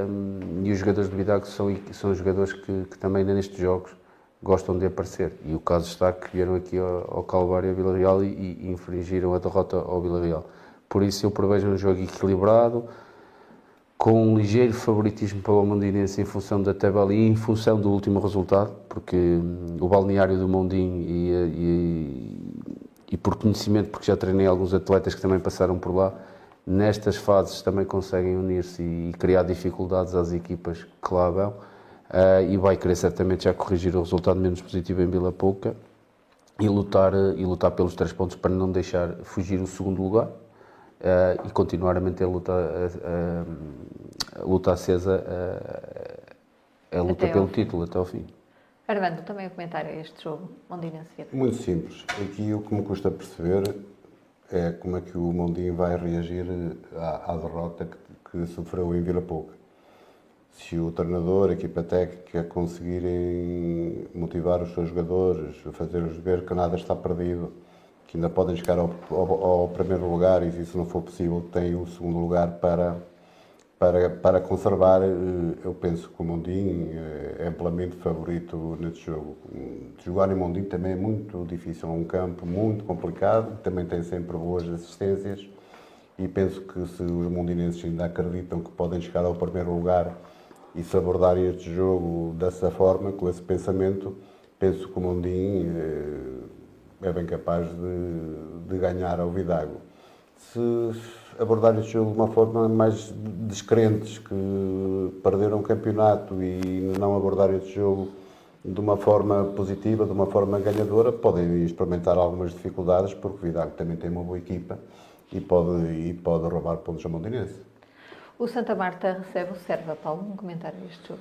um, e os jogadores do Bidago são, são jogadores que, que também nestes jogos gostam de aparecer. E o caso está que vieram aqui ao, ao Calvário, a Vila Real, e, e infringiram a derrota ao Vila Real. Por isso eu prevejo um jogo equilibrado, com um ligeiro favoritismo para o Mondinense em função da tabela e em função do último resultado, porque hum, o balneário do Mondinho e, e, e, por conhecimento, porque já treinei alguns atletas que também passaram por lá, nestas fases também conseguem unir-se e, e criar dificuldades às equipas que lá vão. Uh, e vai querer certamente já corrigir o resultado menos positivo em Vila Pouca e lutar, e lutar pelos três pontos para não deixar fugir o segundo lugar, uh, e continuar a manter a luta, a, a, a luta acesa, a, a luta até pelo título até ao fim. Armando, também a comentar este jogo, Mondinense Muito simples. Aqui o que me custa perceber é como é que o Mondinho vai reagir à, à derrota que, que, sofreu em Vila Pouca. Se o treinador, a equipa técnica conseguirem motivar os seus jogadores, fazer-os ver que nada está perdido, que ainda podem chegar ao, ao, ao, primeiro lugar e se isso não for possível têm o segundo lugar para, para, para conservar. Eh, eu penso que o Mondinho eh, é amplamente favorito neste jogo. Jogar em Mondinho também é muito difícil, é um campo muito complicado, também tem sempre boas assistências e penso que se os mondinenses ainda acreditam que podem chegar ao primeiro lugar e se abordarem este jogo dessa forma, com esse pensamento, penso que o Mondinho eh, é bem capaz de, de ganhar ao Vidago. Se abordar este jogo de uma forma mais descrentes, que perderam o campeonato e não abordar este jogo de uma forma positiva, de uma forma ganhadora, podem experimentar algumas dificuldades, porque o Vidago também tem uma boa equipa e pode, e pode roubar pontos ao Mondinense. O Santa Marta recebe o Serva. Paulo, um comentário deste jogo.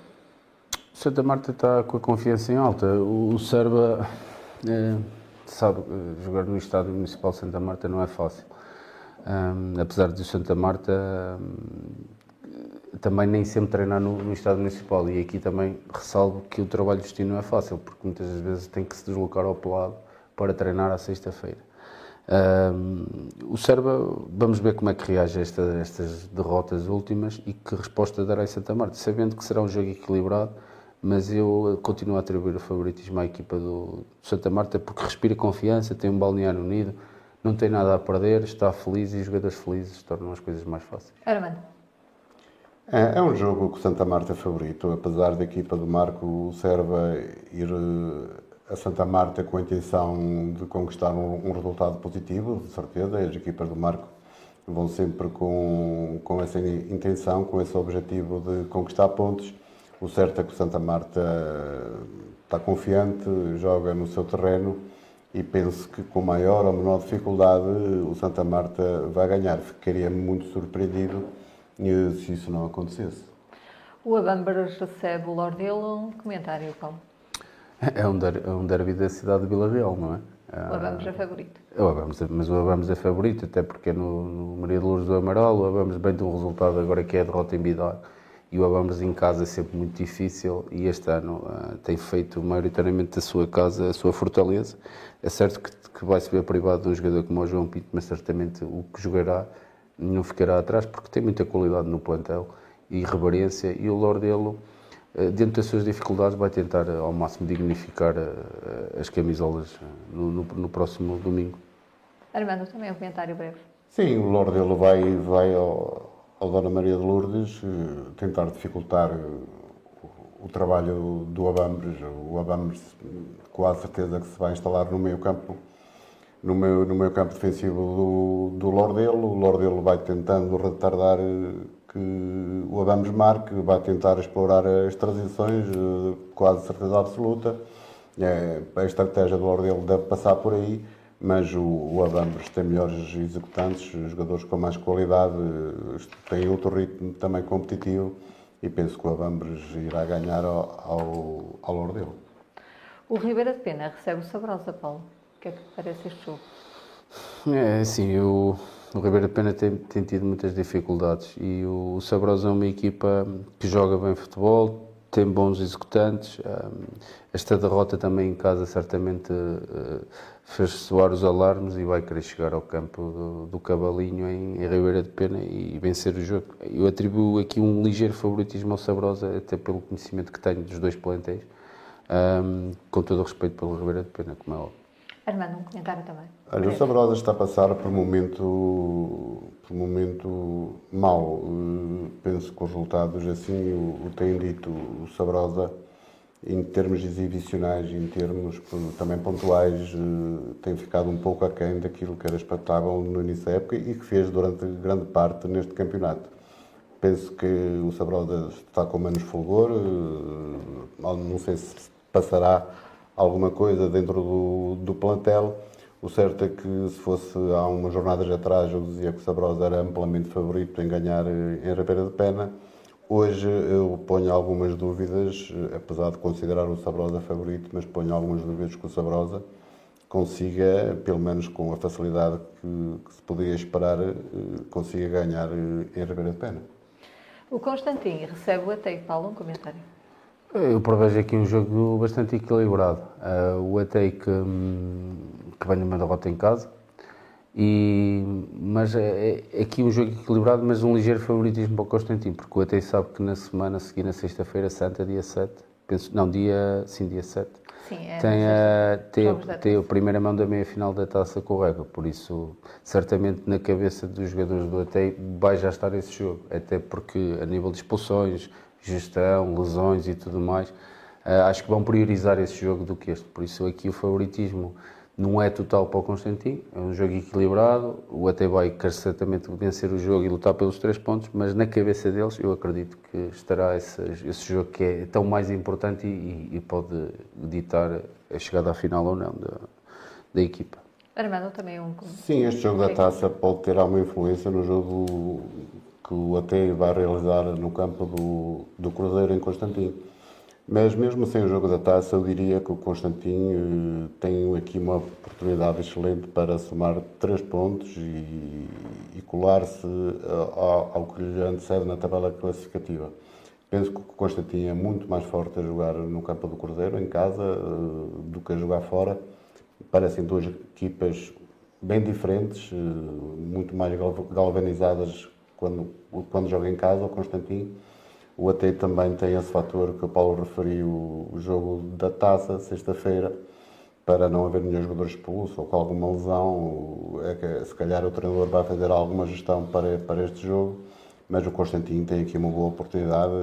O Santa Marta está com a confiança em alta. O, o Serva... É sabe, eh, jogar no Estádio Municipal de Santa Marta não é fácil. Um, apesar de o Santa Marta um, também nem sempre treinar no, no, Estádio Municipal e aqui também ressalvo que o trabalho de destino não é fácil, porque muitas vezes tem que se deslocar ao pelado para treinar à sexta-feira. Um, o Serba, vamos ver como é que reage a esta, estas derrotas últimas e que resposta dará em Santa Marta, sabendo que será um jogo equilibrado, mas eu continuo a atribuir o favoritismo à equipa do Santa Marta porque respira confiança, tem um balneário unido, não tem nada a perder, está feliz e os jogadores felizes tornam as coisas mais fáceis. Armando. É, é um jogo que o Santa Marta é favorito, apesar da equipa do Marco Serva ir eh, a Santa Marta com a intenção de conquistar um, um resultado positivo, de certeza, as equipas do Marco vão sempre com, com essa intenção, com esse objetivo de conquistar pontos o certo é que o Santa Marta está confiante, joga no seu terreno e penso que com maior ou menor dificuldade o Santa Marta vai ganhar. Ficaria muito surpreendido se isso não acontecesse. O Abambras recebe o Lordelo. Um comentário, Paulo. É um, der, é um derby da cidade de Vila Real, não é? O Abamos é favorito. O Abamos, mas o Abamos é favorito, até porque é no, no Maria de Lourdes do Amaral, o Abamos bem de um resultado agora que é a derrota em Bidar e o Abambres em casa é sempre muito difícil e este ano uh, tem feito maioritariamente da sua casa a sua fortaleza. É certo que, que vai se ver privado de um jogador como o João Pinto, mas certamente o que jogará não ficará atrás porque tem muita qualidade no plantel e reverência e o Lordelo, uh, dentro das suas dificuldades, vai tentar uh, ao máximo dignificar as camisolas no, no, no, próximo domingo. Armando, também um comentário breve. Sim, o Lordelo vai, vai ao ao Dona Maria de Lourdes eh, tentar dificultar eh, o trabalho do Abambres. O Abambres, com a certeza que se vai instalar no meio campo, no meio, no meio campo defensivo do, do Lordelo. O Lordelo vai tentando retardar eh, que o Abambres marque, vai tentar explorar as transições, quase certeza absoluta. É, a estratégia do Lordelo deve passar por aí mas o, o Abambres tem melhores executantes, jogadores com mais qualidade, tem outro ritmo também competitivo e penso que o Abambres irá ganhar ao, ao, ao Lordelo. O Ribeira de Pena recebe o Sabrosa, Paulo. O que é que te parece este jogo? É assim, eu, o Ribeiro de Pena tem, tem, tido muitas dificuldades e o, o Sabrosa é uma equipa que joga bem futebol, tem bons executantes. Esta derrota também em casa certamente eh, fez soar os alarmes e vai querer chegar ao campo do, do Cavalinho em, em Ribeira de Pena e vencer o jogo. Eu atribuo aqui um ligeiro favoritismo ao Sabrosa, até pelo conhecimento que tenho dos dois plantéis, um, com todo o respeito pelo Ribeira de Pena, como é óbvio. Armando, um comentário também. Olha, o Sabrosa está a passar por um momento, por um momento mau. Eh, penso que os resultados assim o, o têm dito. O Sabrosa, em termos exibicionais em termos também pontuais, eh, tem ficado um pouco aquém daquilo que era expectável no início da época e que fez durante grande parte neste campeonato. Penso que o Sabrosa está com menos fulgor, eh, não sei se passará alguma coisa dentro do, do plantel. O certo é que se fosse há umas jornadas atrás eu dizia que o Sabrosa era amplamente favorito em ganhar eh, em Ribeira de Pena. Hoje eu ponho algumas dúvidas, eh, apesar de considerar o Sabrosa favorito, mas ponho algumas dúvidas que o Sabrosa consiga, pelo menos com a facilidade que, que se podia esperar, eh, consiga ganhar em Ribeira de Pena. O Constantino recebe o Atei. Paulo, um comentário. Eu prevejo aqui um jogo bastante equilibrado. Uh, o Atei que, hum, que vem numa derrota em casa, e, mas é, é, aqui um jogo equilibrado, mas um ligeiro favoritismo para o Constantino, porque o Atei sabe que na semana a seguir, na sexta-feira santa, dia 7, penso, não, dia, sim, dia 7, sim, é, tem, a, tem, a, tem a primeira mão da meia-final da taça com o Rega, por isso, certamente na cabeça dos jogadores do Atei vai já estar esse jogo, até porque a nível de expulsões, gestão, lesões e tudo mais, uh, acho que vão priorizar esse jogo do que este. Por isso aqui o favoritismo não é total para o Constantino, é um jogo equilibrado, o até vai quer certamente vencer o jogo e lutar pelos três pontos, mas na cabeça deles eu acredito que estará esse, esse jogo que é tão mais importante e, e, pode ditar a chegada à final ou não da, da equipa. Armando também é um... Sim, este jogo da taça pode ter alguma influência no jogo que o AT vai realizar no campo do, do Cruzeiro em Constantino. Mas mesmo sem o jogo da taça, eu diria que o Constantino eh, tem aqui uma oportunidade excelente para somar três pontos e, e colar-se eh, ao, ao, que lhe antecede na tabela classificativa. Penso que o Constantino é muito mais forte a jogar no campo do Cruzeiro, em casa, eh, do que a jogar fora. Parecem duas equipas bem diferentes, muito mais galvanizadas quando, quando joga em casa, o Constantino. O AT também tem esse fator que o Paulo referiu, o jogo da taça, sexta-feira, para não haver nenhum jogador expulso ou com alguma lesão. É que, se calhar o treinador vai fazer alguma gestão para, para este jogo, mas o Constantino tem aqui uma boa oportunidade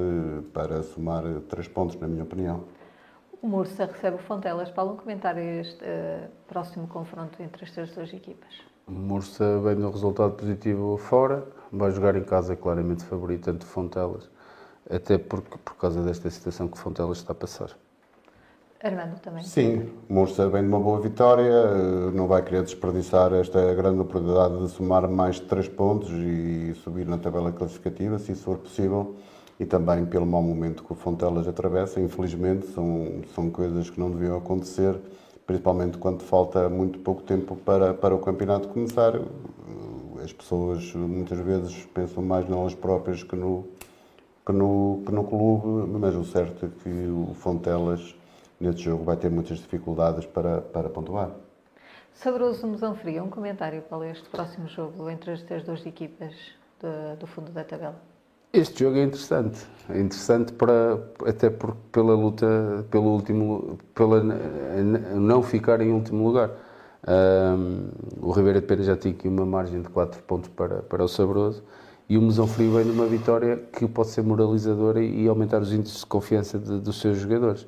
para somar três pontos, na minha opinião. O Mursa recebe o Fontelas. Paulo, um comentário a este uh, próximo confronto entre estas duas equipas. O Mursa vem de um resultado positivo fora, vai jogar em casa, é claramente favorito ante Fontelas, até porque, por causa desta situação que Fontelas está a passar. Armando também. Sim, Mursa vem de uma boa vitória, não vai querer desperdiçar esta grande oportunidade de somar mais três pontos e subir na tabela classificativa, se isso for possível, e também pelo mau momento que o Fontelas atravessa. Infelizmente, são, são coisas que não deviam acontecer principalmente quando falta muito pouco tempo para, para o campeonato começar. As pessoas muitas vezes pensam mais nelas próprias que no, que no, que no clube, mas o certo é que o Fontelas neste jogo vai ter muitas dificuldades para, para pontuar. Sabroso Mesão Frio, um comentário para este próximo jogo entre estas duas equipas do, do fundo da tabela. Este jogo é interessante. É interessante para, até por, pela luta, pelo último, pela não ficar em último lugar. Um, o Ribeira de Pena já tinha aqui uma margem de 4 pontos para, para o Sabroso e o Mesão Frio vem numa vitória que pode ser moralizadora e aumentar os índices de confiança de, dos seus jogadores.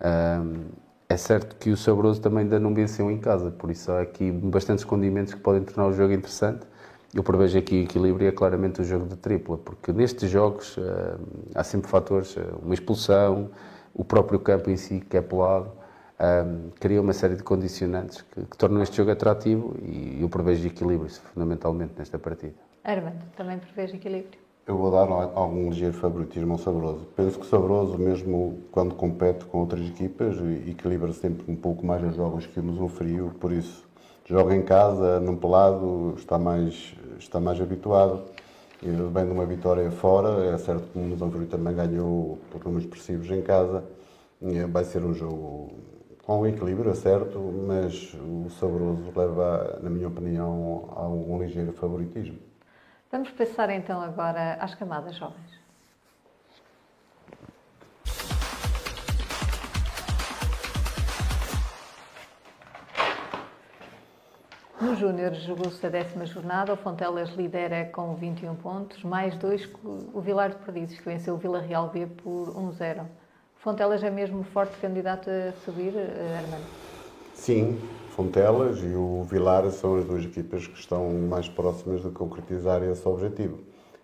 Um, é certo que o Sabroso também ainda não venceu em casa, por isso há aqui bastantes condimentos que podem tornar o jogo interessante eu prevejo aqui equilíbrio é claramente o jogo de tripla, porque nestes jogos uh, há sempre fatores, uh, uma expulsão, o próprio campo em si que é pelado, um, cria uma série de condicionantes que, que, tornam este jogo atrativo e eu prevejo equilíbrio fundamentalmente nesta partida. Armando, também prevejo equilíbrio? Eu vou dar algum ligeiro favoritismo ao Sabroso. Penso que o Sabroso, mesmo quando compete com outras equipas, equilibra sempre um pouco mais os jogos que Mesmo Frio, por isso joga em casa, num pelado, está mais, está mais habituado. Bem de uma vitória fora, é certo que o Musão Frio também ganhou por números expressivos em casa. Vai ser um jogo com equilíbrio, é certo, mas o saboroso leva, na minha opinião, a um ligeiro favoritismo. Vamos passar então agora às camadas jovens. No Júnior jogou-se a décima jornada, o Fontelas lidera com 21 pontos, mais dois o Vilar de Perdizes, que venceu o Vila Real B por 1-0. O Fontelas é mesmo forte candidato a subir, eh, Armando? Sim, Fontelas e o Vilar são as duas equipas que estão mais próximas de concretizar esse objetivo.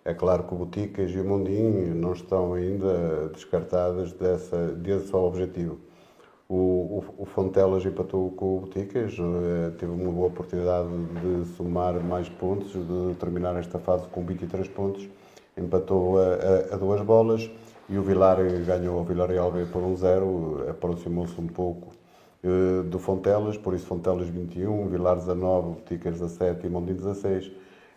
É claro que o Boticas e o Mondinho não estão ainda descartadas dessa, desse objetivo. O, o, o Fontelas empatou com o Boticas, eh, teve uma boa oportunidade de somar mais pontos, de terminar esta fase com 23 pontos, empatou a, a, a duas bolas e o Vilar ganhou o Villarreal B por 1-0, um aproximou-se um pouco do Fontelas, por isso Fontelas 21, Vilar 19, Boticas 17 e Mondinho 16.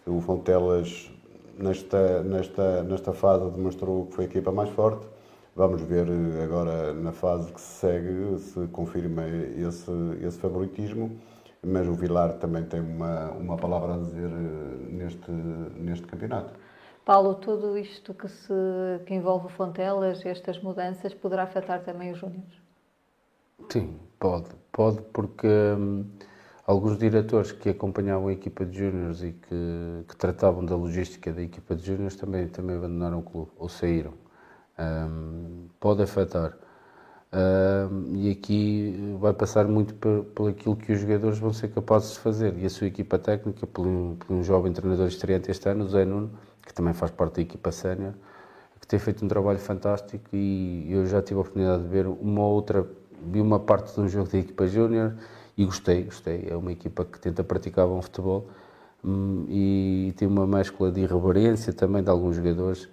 O Fontelas nesta, nesta, nesta fase demonstrou que foi a equipa mais forte Vamos ver eh, agora na fase que se segue se confirma esse, esse favoritismo, mas o Vilar também tem uma, uma palavra a dizer eh, neste, neste campeonato. Paulo, tudo isto que, se, que envolve Fontelas, estas mudanças, poderá afetar também os Júniors? Sim, pode. Pode porque hum, alguns diretores que acompanhavam a equipa de Júniors e que, que tratavam da logística da equipa de Júniors também, também abandonaram o clube ou saíram um, pode afetar. Um, e aqui vai passar muito por, por, aquilo que os jogadores vão ser capazes de fazer. E a sua equipa técnica, por um, por um jovem treinador estreante este ano, o Zé Nuno, que também faz parte da equipa sénior, que tem feito um trabalho fantástico e eu já tive a oportunidade de ver uma outra, vi uma parte de um jogo da equipa júnior e gostei, gostei. É uma equipa que tenta praticar bom futebol um, e tem uma mescla de irreverência também de alguns jogadores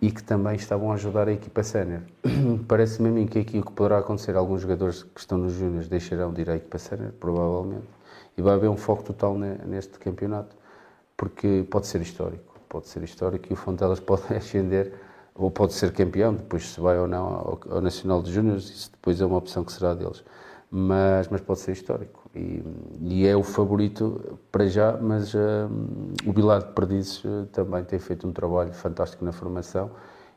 e que também estavam a ajudar a equipa sénior. Parece-me a mim que aqui o que poderá acontecer, alguns jogadores que estão nos júniores deixarão de ir à equipa sénior, provavelmente, e vai haver um foco total neste campeonato, porque pode ser histórico, pode ser histórico e o Fontelas pode ascender ou pode ser campeão, depois se vai ou não ao, ao Nacional de Júniores, isso depois é uma opção que será deles, mas, mas pode ser histórico. E, e, é o favorito para já, mas uh, o Bilar de Perdizes uh, também tem feito um trabalho fantástico na formação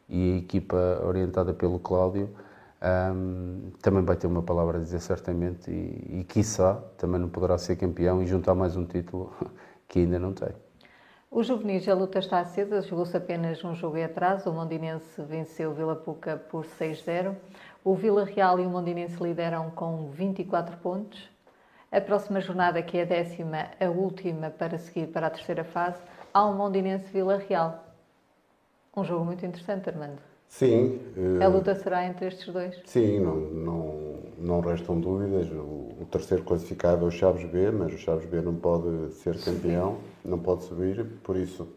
e a equipa orientada pelo Cláudio um, também vai ter uma palavra a dizer certamente e, e quiçá também não poderá ser campeão e juntar mais um título que ainda não tem. O juvenis, a luta está acesa, jogou-se apenas um jogo atrás, o Mondinense venceu o Vila Puca por 6-0, o Vila Real e o Mondinense lideram com 24 pontos, a próxima jornada, que é a décima, a última para seguir para a terceira fase, há um Mondinense Vila Real. Um jogo muito interessante, Armando. Sim. A luta será entre estes dois? Sim, não, não, não restam dúvidas. O, o, terceiro classificado é o Chaves B, mas o Chaves B não pode ser campeão, não pode subir, por isso.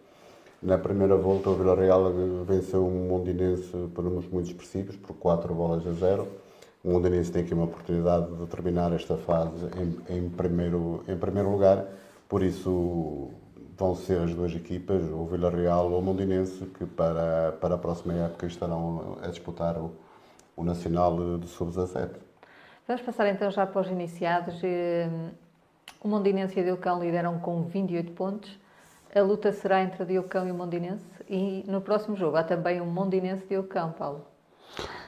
Na primeira volta, o Vila Real venceu um Mondinense por números muito expressivos, por 4 bolas a 0 o Mondinense tem aqui uma oportunidade de terminar esta fase em, em, primeiro, em primeiro lugar, por isso vão ser as duas equipas, o Villarreal ou o Mondinense, que para, para a próxima época estarão a disputar o, o Nacional de Sub-17. Vamos passar então já para os iniciados. Hum, o Mondinense e o Diocão lideram com 28 pontos. A luta será entre o Diocão e o Mondinense e no próximo jogo há também um Mondinense-Diocão, Paulo.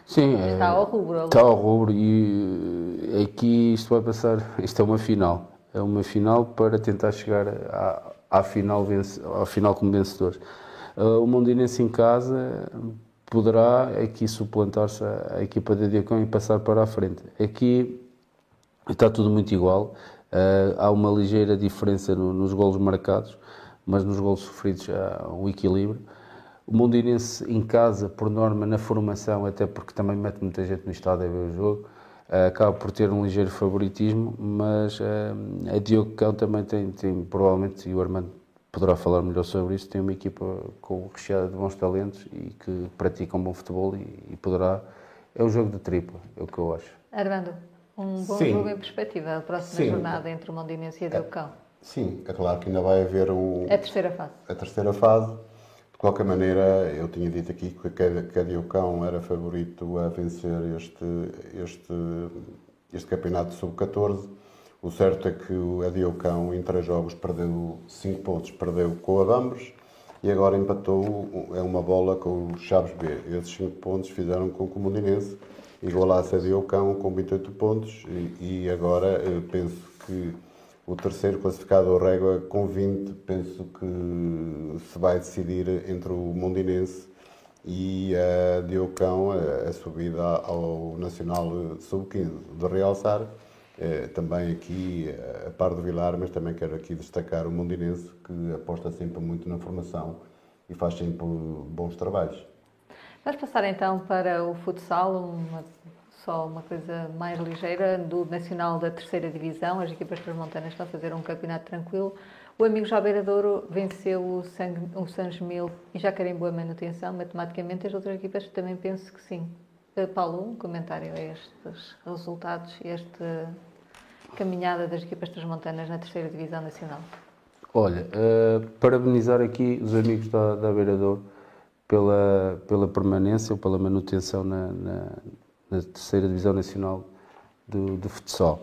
Sim, está ao rubro. Está ao rubro e eh, aqui isto vai passar, isto é uma final. É uma final para tentar chegar à, à final, à final como vencedor. Uh, o Mondinense em casa poderá aqui suplantar-se a, equipa de Diacão e passar para a frente. Aqui está tudo muito igual. Uh, há uma ligeira diferença no, nos golos marcados, mas nos golos sofridos há um equilíbrio. O Mondinense em casa, por norma, na formação, até porque também mete muita gente no estádio a ver o jogo, acaba por ter um ligeiro favoritismo, mas uh, a Diogo Cão também tem, tem, provavelmente, e o Armando poderá falar melhor sobre isso, tem uma equipa com recheada de bons talentos e que praticam bom futebol e, e poderá. É o jogo de tripla, é o que eu acho. Armando, Um bom Sim. jogo em perspectiva, a próxima Sim. jornada entre o Mondinense e a Deucão. É, sim, é claro que ainda vai haver um... A terceira fase. A terceira fase. De qualquer maneira, eu tinha dito aqui que a Deucão era favorito a vencer este, este, este campeonato sub-14. O certo é que o Adiocão, em três jogos, perdeu 5 pontos, perdeu com o Adambres e agora empatou é uma bola com o Chaves B. Esses 5 pontos fizeram com o Comunidade igualasse a Diocão com 28 pontos e, e agora penso que o terceiro classificado, o Régua, com 20, penso que se vai decidir entre o Mondinense e a Diocão, a, a subida ao Nacional Sub-15. De realçar eh, também aqui a par do Vilar, mas também quero aqui destacar o Mondinense, que aposta sempre muito na formação e faz sempre bons trabalhos. Vamos passar então para o futsal, uma, só uma coisa mais ligeira, do Nacional da Terceira Divisão. As equipas transmontanas estão a fazer um campeonato tranquilo. O amigo Jabeira Douro venceu o, Sang, o Sanjemil e já querem boa manutenção. Matematicamente, as outras equipas também penso que sim. Uh, Paulo, um comentário a estes resultados e esta caminhada das equipas transmontanas na Terceira Divisão Nacional. Olha, uh, parabenizar aqui os amigos da, da pela, pela permanência ou pela manutenção na, na, na terceira divisão nacional do, do futsal.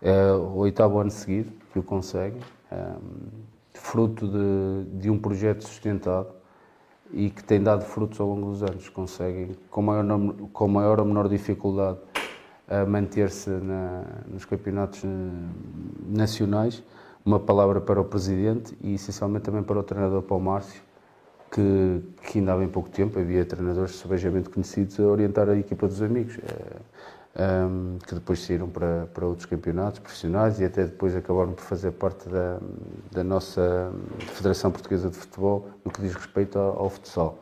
É o oitavo ano seguido que o consegue, é, fruto de, de um projeto sustentado e que tem dado frutos ao longo dos anos. Conseguem, com maior, com maior ou menor dificuldade, manter-se nos campeonatos eh, nacionais. Uma palavra para o Presidente e, essencialmente, também para o treinador Paulo Márcio, que, que ainda há bem pouco tempo havia treinadores subejamente conhecidos a orientar a equipa dos amigos, eh, que depois saíram para, para outros campeonatos profissionais e até depois acabaram por fazer parte da, da nossa Federação Portuguesa de Futebol no que diz respeito ao, ao futsal.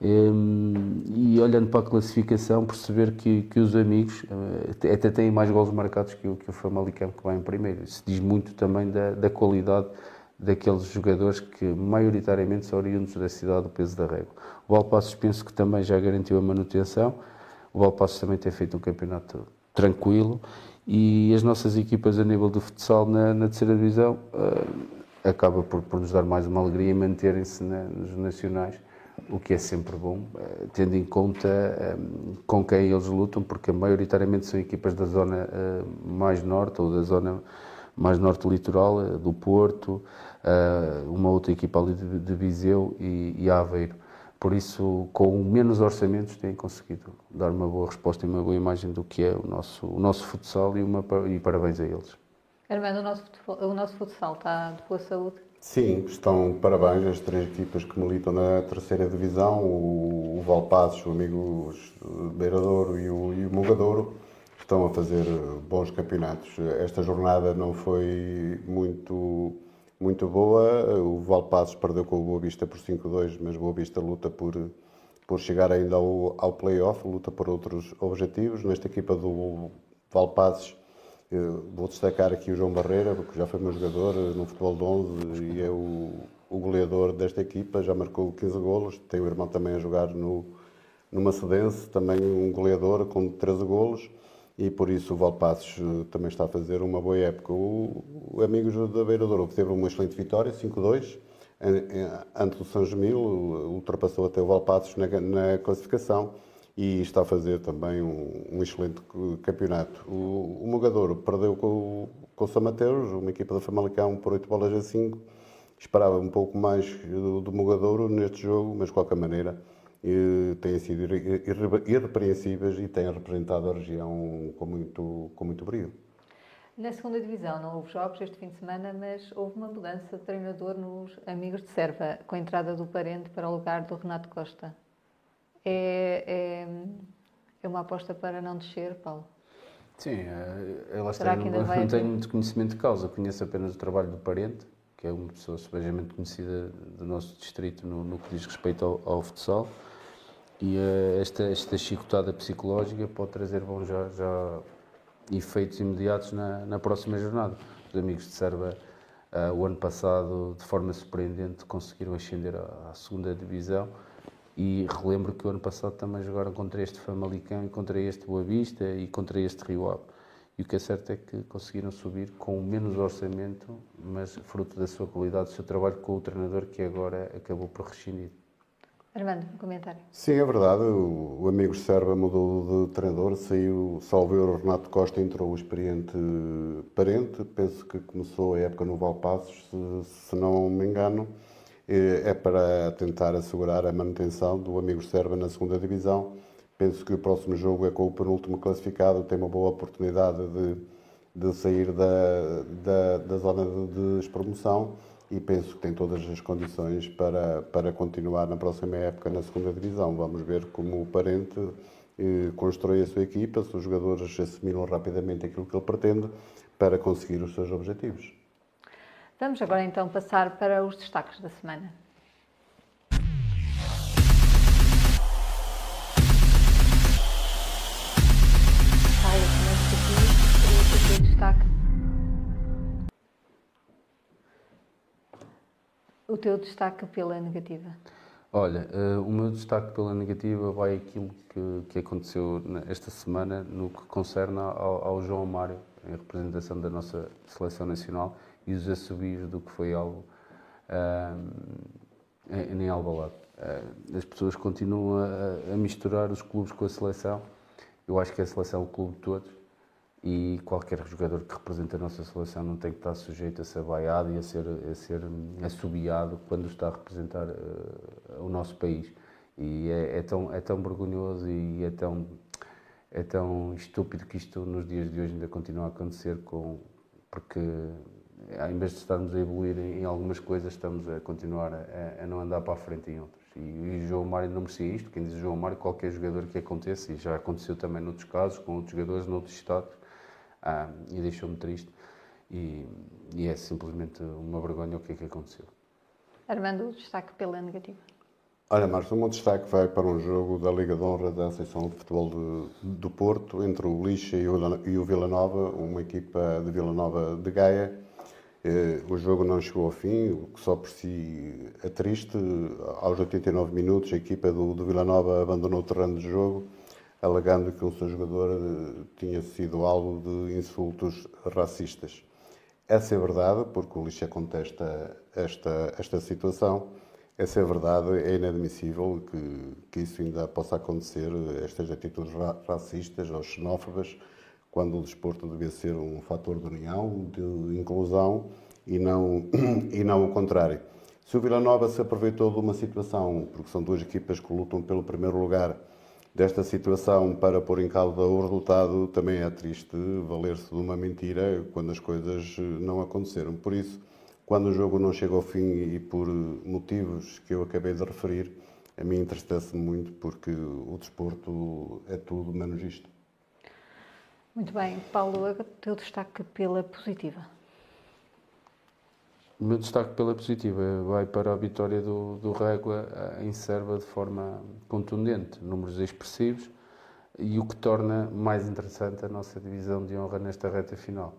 Um, e olhando para a classificação, perceber que, que os amigos uh, até têm mais gols marcados que o, que o Famalicão que vai em primeiro. Isso diz muito também da, da qualidade daqueles jogadores que maioritariamente são oriundos da cidade do Peso da Régua. O Valpassos penso que também já garantiu a manutenção, o Valpassos também tem feito um campeonato tranquilo e as nossas equipas a nível do futsal na, na terceira divisão uh, acaba por, por, nos dar mais uma alegria manterem-se nos nacionais, o que é sempre bom, uh, tendo em conta um, com quem eles lutam, porque maioritariamente são equipas da zona uh, mais norte ou da zona mais norte litoral, do Porto, uma outra equipa ali de, de Viseu e, e Aveiro. Por isso, com menos orçamentos, têm conseguido dar uma boa resposta e uma boa imagem do que é o nosso, o nosso futsal e, uma, e parabéns a eles. Armando, o nosso, o nosso futsal está de boa saúde? Sim, estão parabéns as três equipas que militam na terceira divisão, o, o Valpassos, o amigo Beiradouro e o, e o Mugadouro, estão a fazer bons campeonatos. Esta jornada não foi muito muito boa. O Valpassos perdeu com o Boa Vista por 5-2, mas o Boa Vista luta por, por chegar ainda ao, ao play-off, luta por outros objetivos. Nesta equipa do Valpassos, vou destacar aqui o João Barreira, porque já foi meu jogador no futebol de 11 e é o, o goleador desta equipa, já marcou 15 golos. Tem o irmão também a jogar no, no Macedense, também um goleador com 13 golos e por isso o Valpassos eh, também está a fazer uma boa época. O, o Amigos da Beira Douro teve uma excelente vitória, 5-2, ante o São Gemil, ultrapassou até o Valpassos na, na classificação e está a fazer também um, um excelente campeonato. O, o Mogadouro perdeu com, com o São Mateus, uma equipa da Famalicão, por 8 bolas a 5. Esperava um pouco mais do, do Mogadouro neste jogo, mas de qualquer maneira têm sido irrepreensíveis e têm representado a região com muito, com muito brilho. Na segunda divisão não houve jogos este fim de semana, mas houve uma mudança de treinador nos Amigos de Serva, com a entrada do parente para o lugar do Renato Costa. É, é, é uma aposta para não descer, Paulo? Sim, ela está, não, não tenho muito conhecimento de causa, conheço apenas o trabalho do parente, que é uma pessoa subejamente conhecida do nosso distrito no, no que diz respeito ao, ao futsal. E uh, esta, esta chicotada psicológica pode trazer bons já, já efeitos imediatos na, na próxima jornada. Os amigos de Serva, uh, o ano passado, de forma surpreendente, conseguiram ascender à, à, segunda divisão. E relembro que o ano passado também jogaram contra este Famalicão contra este Boa Vista e contra este Rio Ave. E o que é certo é que conseguiram subir com menos orçamento, mas fruto da sua qualidade, do seu trabalho com o treinador que agora acabou por rescindir. Armando, um comentário. Sim, é verdade. O, o amigo Serva mudou de treinador, saiu, salveu o Renato Costa, entrou o experiente parente. Penso que começou a época no Valpassos, se, se não me engano. É para tentar assegurar a manutenção do amigo Serva na segunda divisão. Penso que o próximo jogo é com o penúltimo classificado, tem uma boa oportunidade de, de sair da, da, da zona de, despromoção e penso que tem todas as condições para, para continuar na próxima época na segunda divisão. Vamos ver como o Parente eh, constrói a sua equipa, se os jogadores assimilam rapidamente aquilo que ele pretende para conseguir os seus objetivos. Vamos agora então passar para os destaques da semana. Ai, aqui, destaque O teu destaque pela negativa? Olha, uh, o meu destaque pela negativa vai aquilo que, que aconteceu esta semana no que concerne ao, ao, João Mário, em representação da nossa seleção nacional, e os assobios do que foi algo uh, em, em Alvalade. Uh, as pessoas continuam a, a, misturar os clubes com a seleção. Eu acho que a seleção é o clube de todos e qualquer jogador que representa a nossa seleção não tem que estar sujeito a ser vaiado e a ser, a ser assobiado quando está a representar uh, o nosso país. E é, é, tão, é tão vergonhoso e é tão, é tão estúpido que isto nos dias de hoje ainda continua a acontecer, com, porque em vez de estarmos a evoluir em, em algumas coisas, estamos a continuar a, a, não andar para a frente em outras. E, e o João Mário não merecia isto. Quem diz João Mário, qualquer jogador que aconteça, e já aconteceu também noutros casos, com outros jogadores noutros estados, ah, e deixou-me triste. E, e, é simplesmente uma vergonha o que é que aconteceu. Armando, o destaque pela negativa. Olha, Marcos, o meu destaque vai para um jogo da Liga de Honra da Associação de Futebol de, do Porto, entre o Lixa e o, e o Vila Nova, uma equipa de Vila Nova de Gaia. Eh, o jogo não chegou ao fim, o que só por si é triste. Aos 89 minutos, a equipa do, do Vila Nova abandonou o terreno de jogo alegando que o seu jogador eh, tinha sido alvo de insultos racistas. Essa é verdade, porque o Lixa contesta esta, esta situação. Essa é verdade, é inadmissível que, que isso ainda possa acontecer, estas atitudes racistas ou xenófobas, quando o desporto devia ser um fator de união, de inclusão e não, e não o contrário. Se o Vila Nova se aproveitou de uma situação, porque são duas equipas que lutam pelo primeiro lugar, desta situação para pôr em causa o resultado também é triste valer-se de uma mentira quando as coisas não aconteceram. Por isso, quando o jogo não chega ao fim e por motivos que eu acabei de referir, a mim entristece muito porque o desporto é tudo menos isto. Muito bem. Paulo, o teu destaque pela positiva. O meu destaque pela positiva vai para a vitória do, do Régua eh, em Serva de forma contundente, números expressivos e o que torna mais interessante a nossa divisão de honra nesta reta final.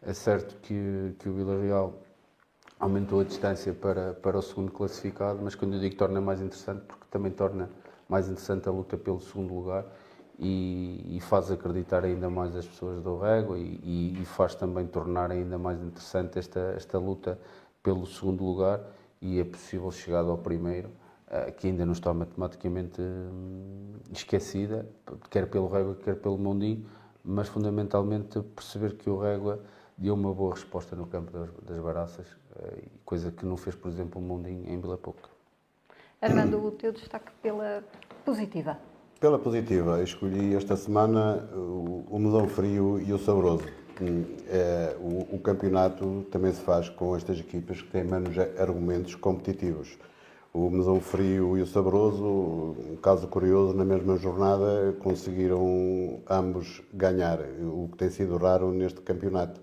É certo que, que o Real aumentou a distância para, para o segundo classificado, mas quando eu digo torna mais interessante, porque também torna mais interessante a luta pelo segundo lugar e, e faz acreditar ainda mais as pessoas do Régua e, e, faz também tornar ainda mais interessante esta, esta luta pelo segundo lugar e é possível chegar ao primeiro, eh, que ainda não está matematicamente hum, esquecida, quer pelo Régua, quer pelo Mondinho, mas fundamentalmente perceber que o Régua deu uma boa resposta no campo das, das Baraças, eh, coisa que não fez, por exemplo, o Mondinho em Vila Pouca. Armando, o teu destaque pela positiva? Pela positiva, escolhi esta semana o, o Medão Frio e o Saboroso é, o, o, campeonato também se faz com estas equipas que têm menos argumentos competitivos. O Mesão Frio e o Saboroso, um caso curioso, na mesma jornada conseguiram ambos ganhar, o que tem sido raro neste campeonato.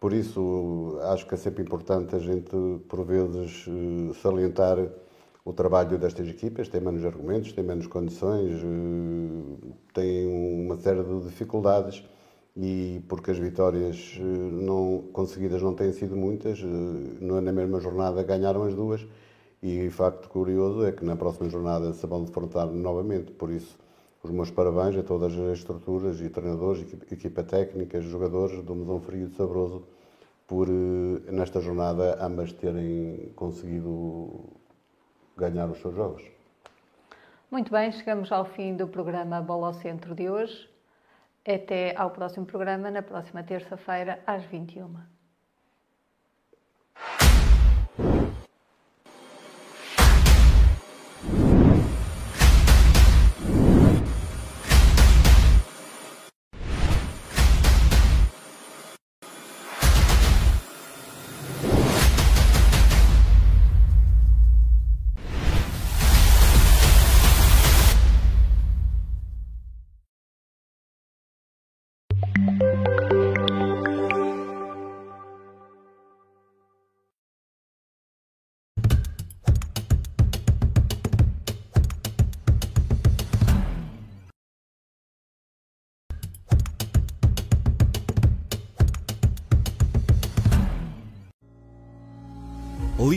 Por isso, acho que é sempre importante a gente, por vezes, eh, salientar o trabalho destas equipas. Têm menos argumentos, têm menos condições, eh, têm uma série de dificuldades e porque as vitórias eh, não conseguidas não têm sido muitas, eh, na mesma jornada ganharam as duas e facto curioso é que na próxima jornada se vão defrontar novamente, por isso os meus parabéns a todas as estruturas e treinadores, equipa técnica, jogadores do Medão Frio e de Sabroso por, eh, nesta jornada, ambas terem conseguido ganhar os seus jogos. Muito bem, chegamos ao fim do programa Bola ao Centro de hoje. Até ao próximo programa, na próxima terça-feira, às 21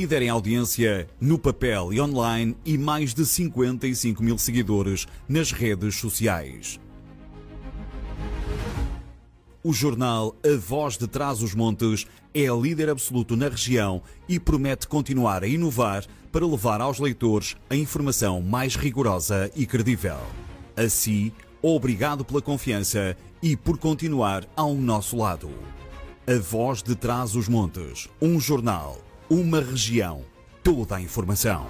líder em audiência no papel e online e mais de 55 mil seguidores nas redes sociais. O jornal A Voz de Trás os Montes é líder absoluto na região e promete continuar a inovar para levar aos leitores a informação mais rigorosa e credível. Assim, obrigado pela confiança e por continuar ao nosso lado. A Voz de Trás os Montes, um jornal uma região, toda a informação.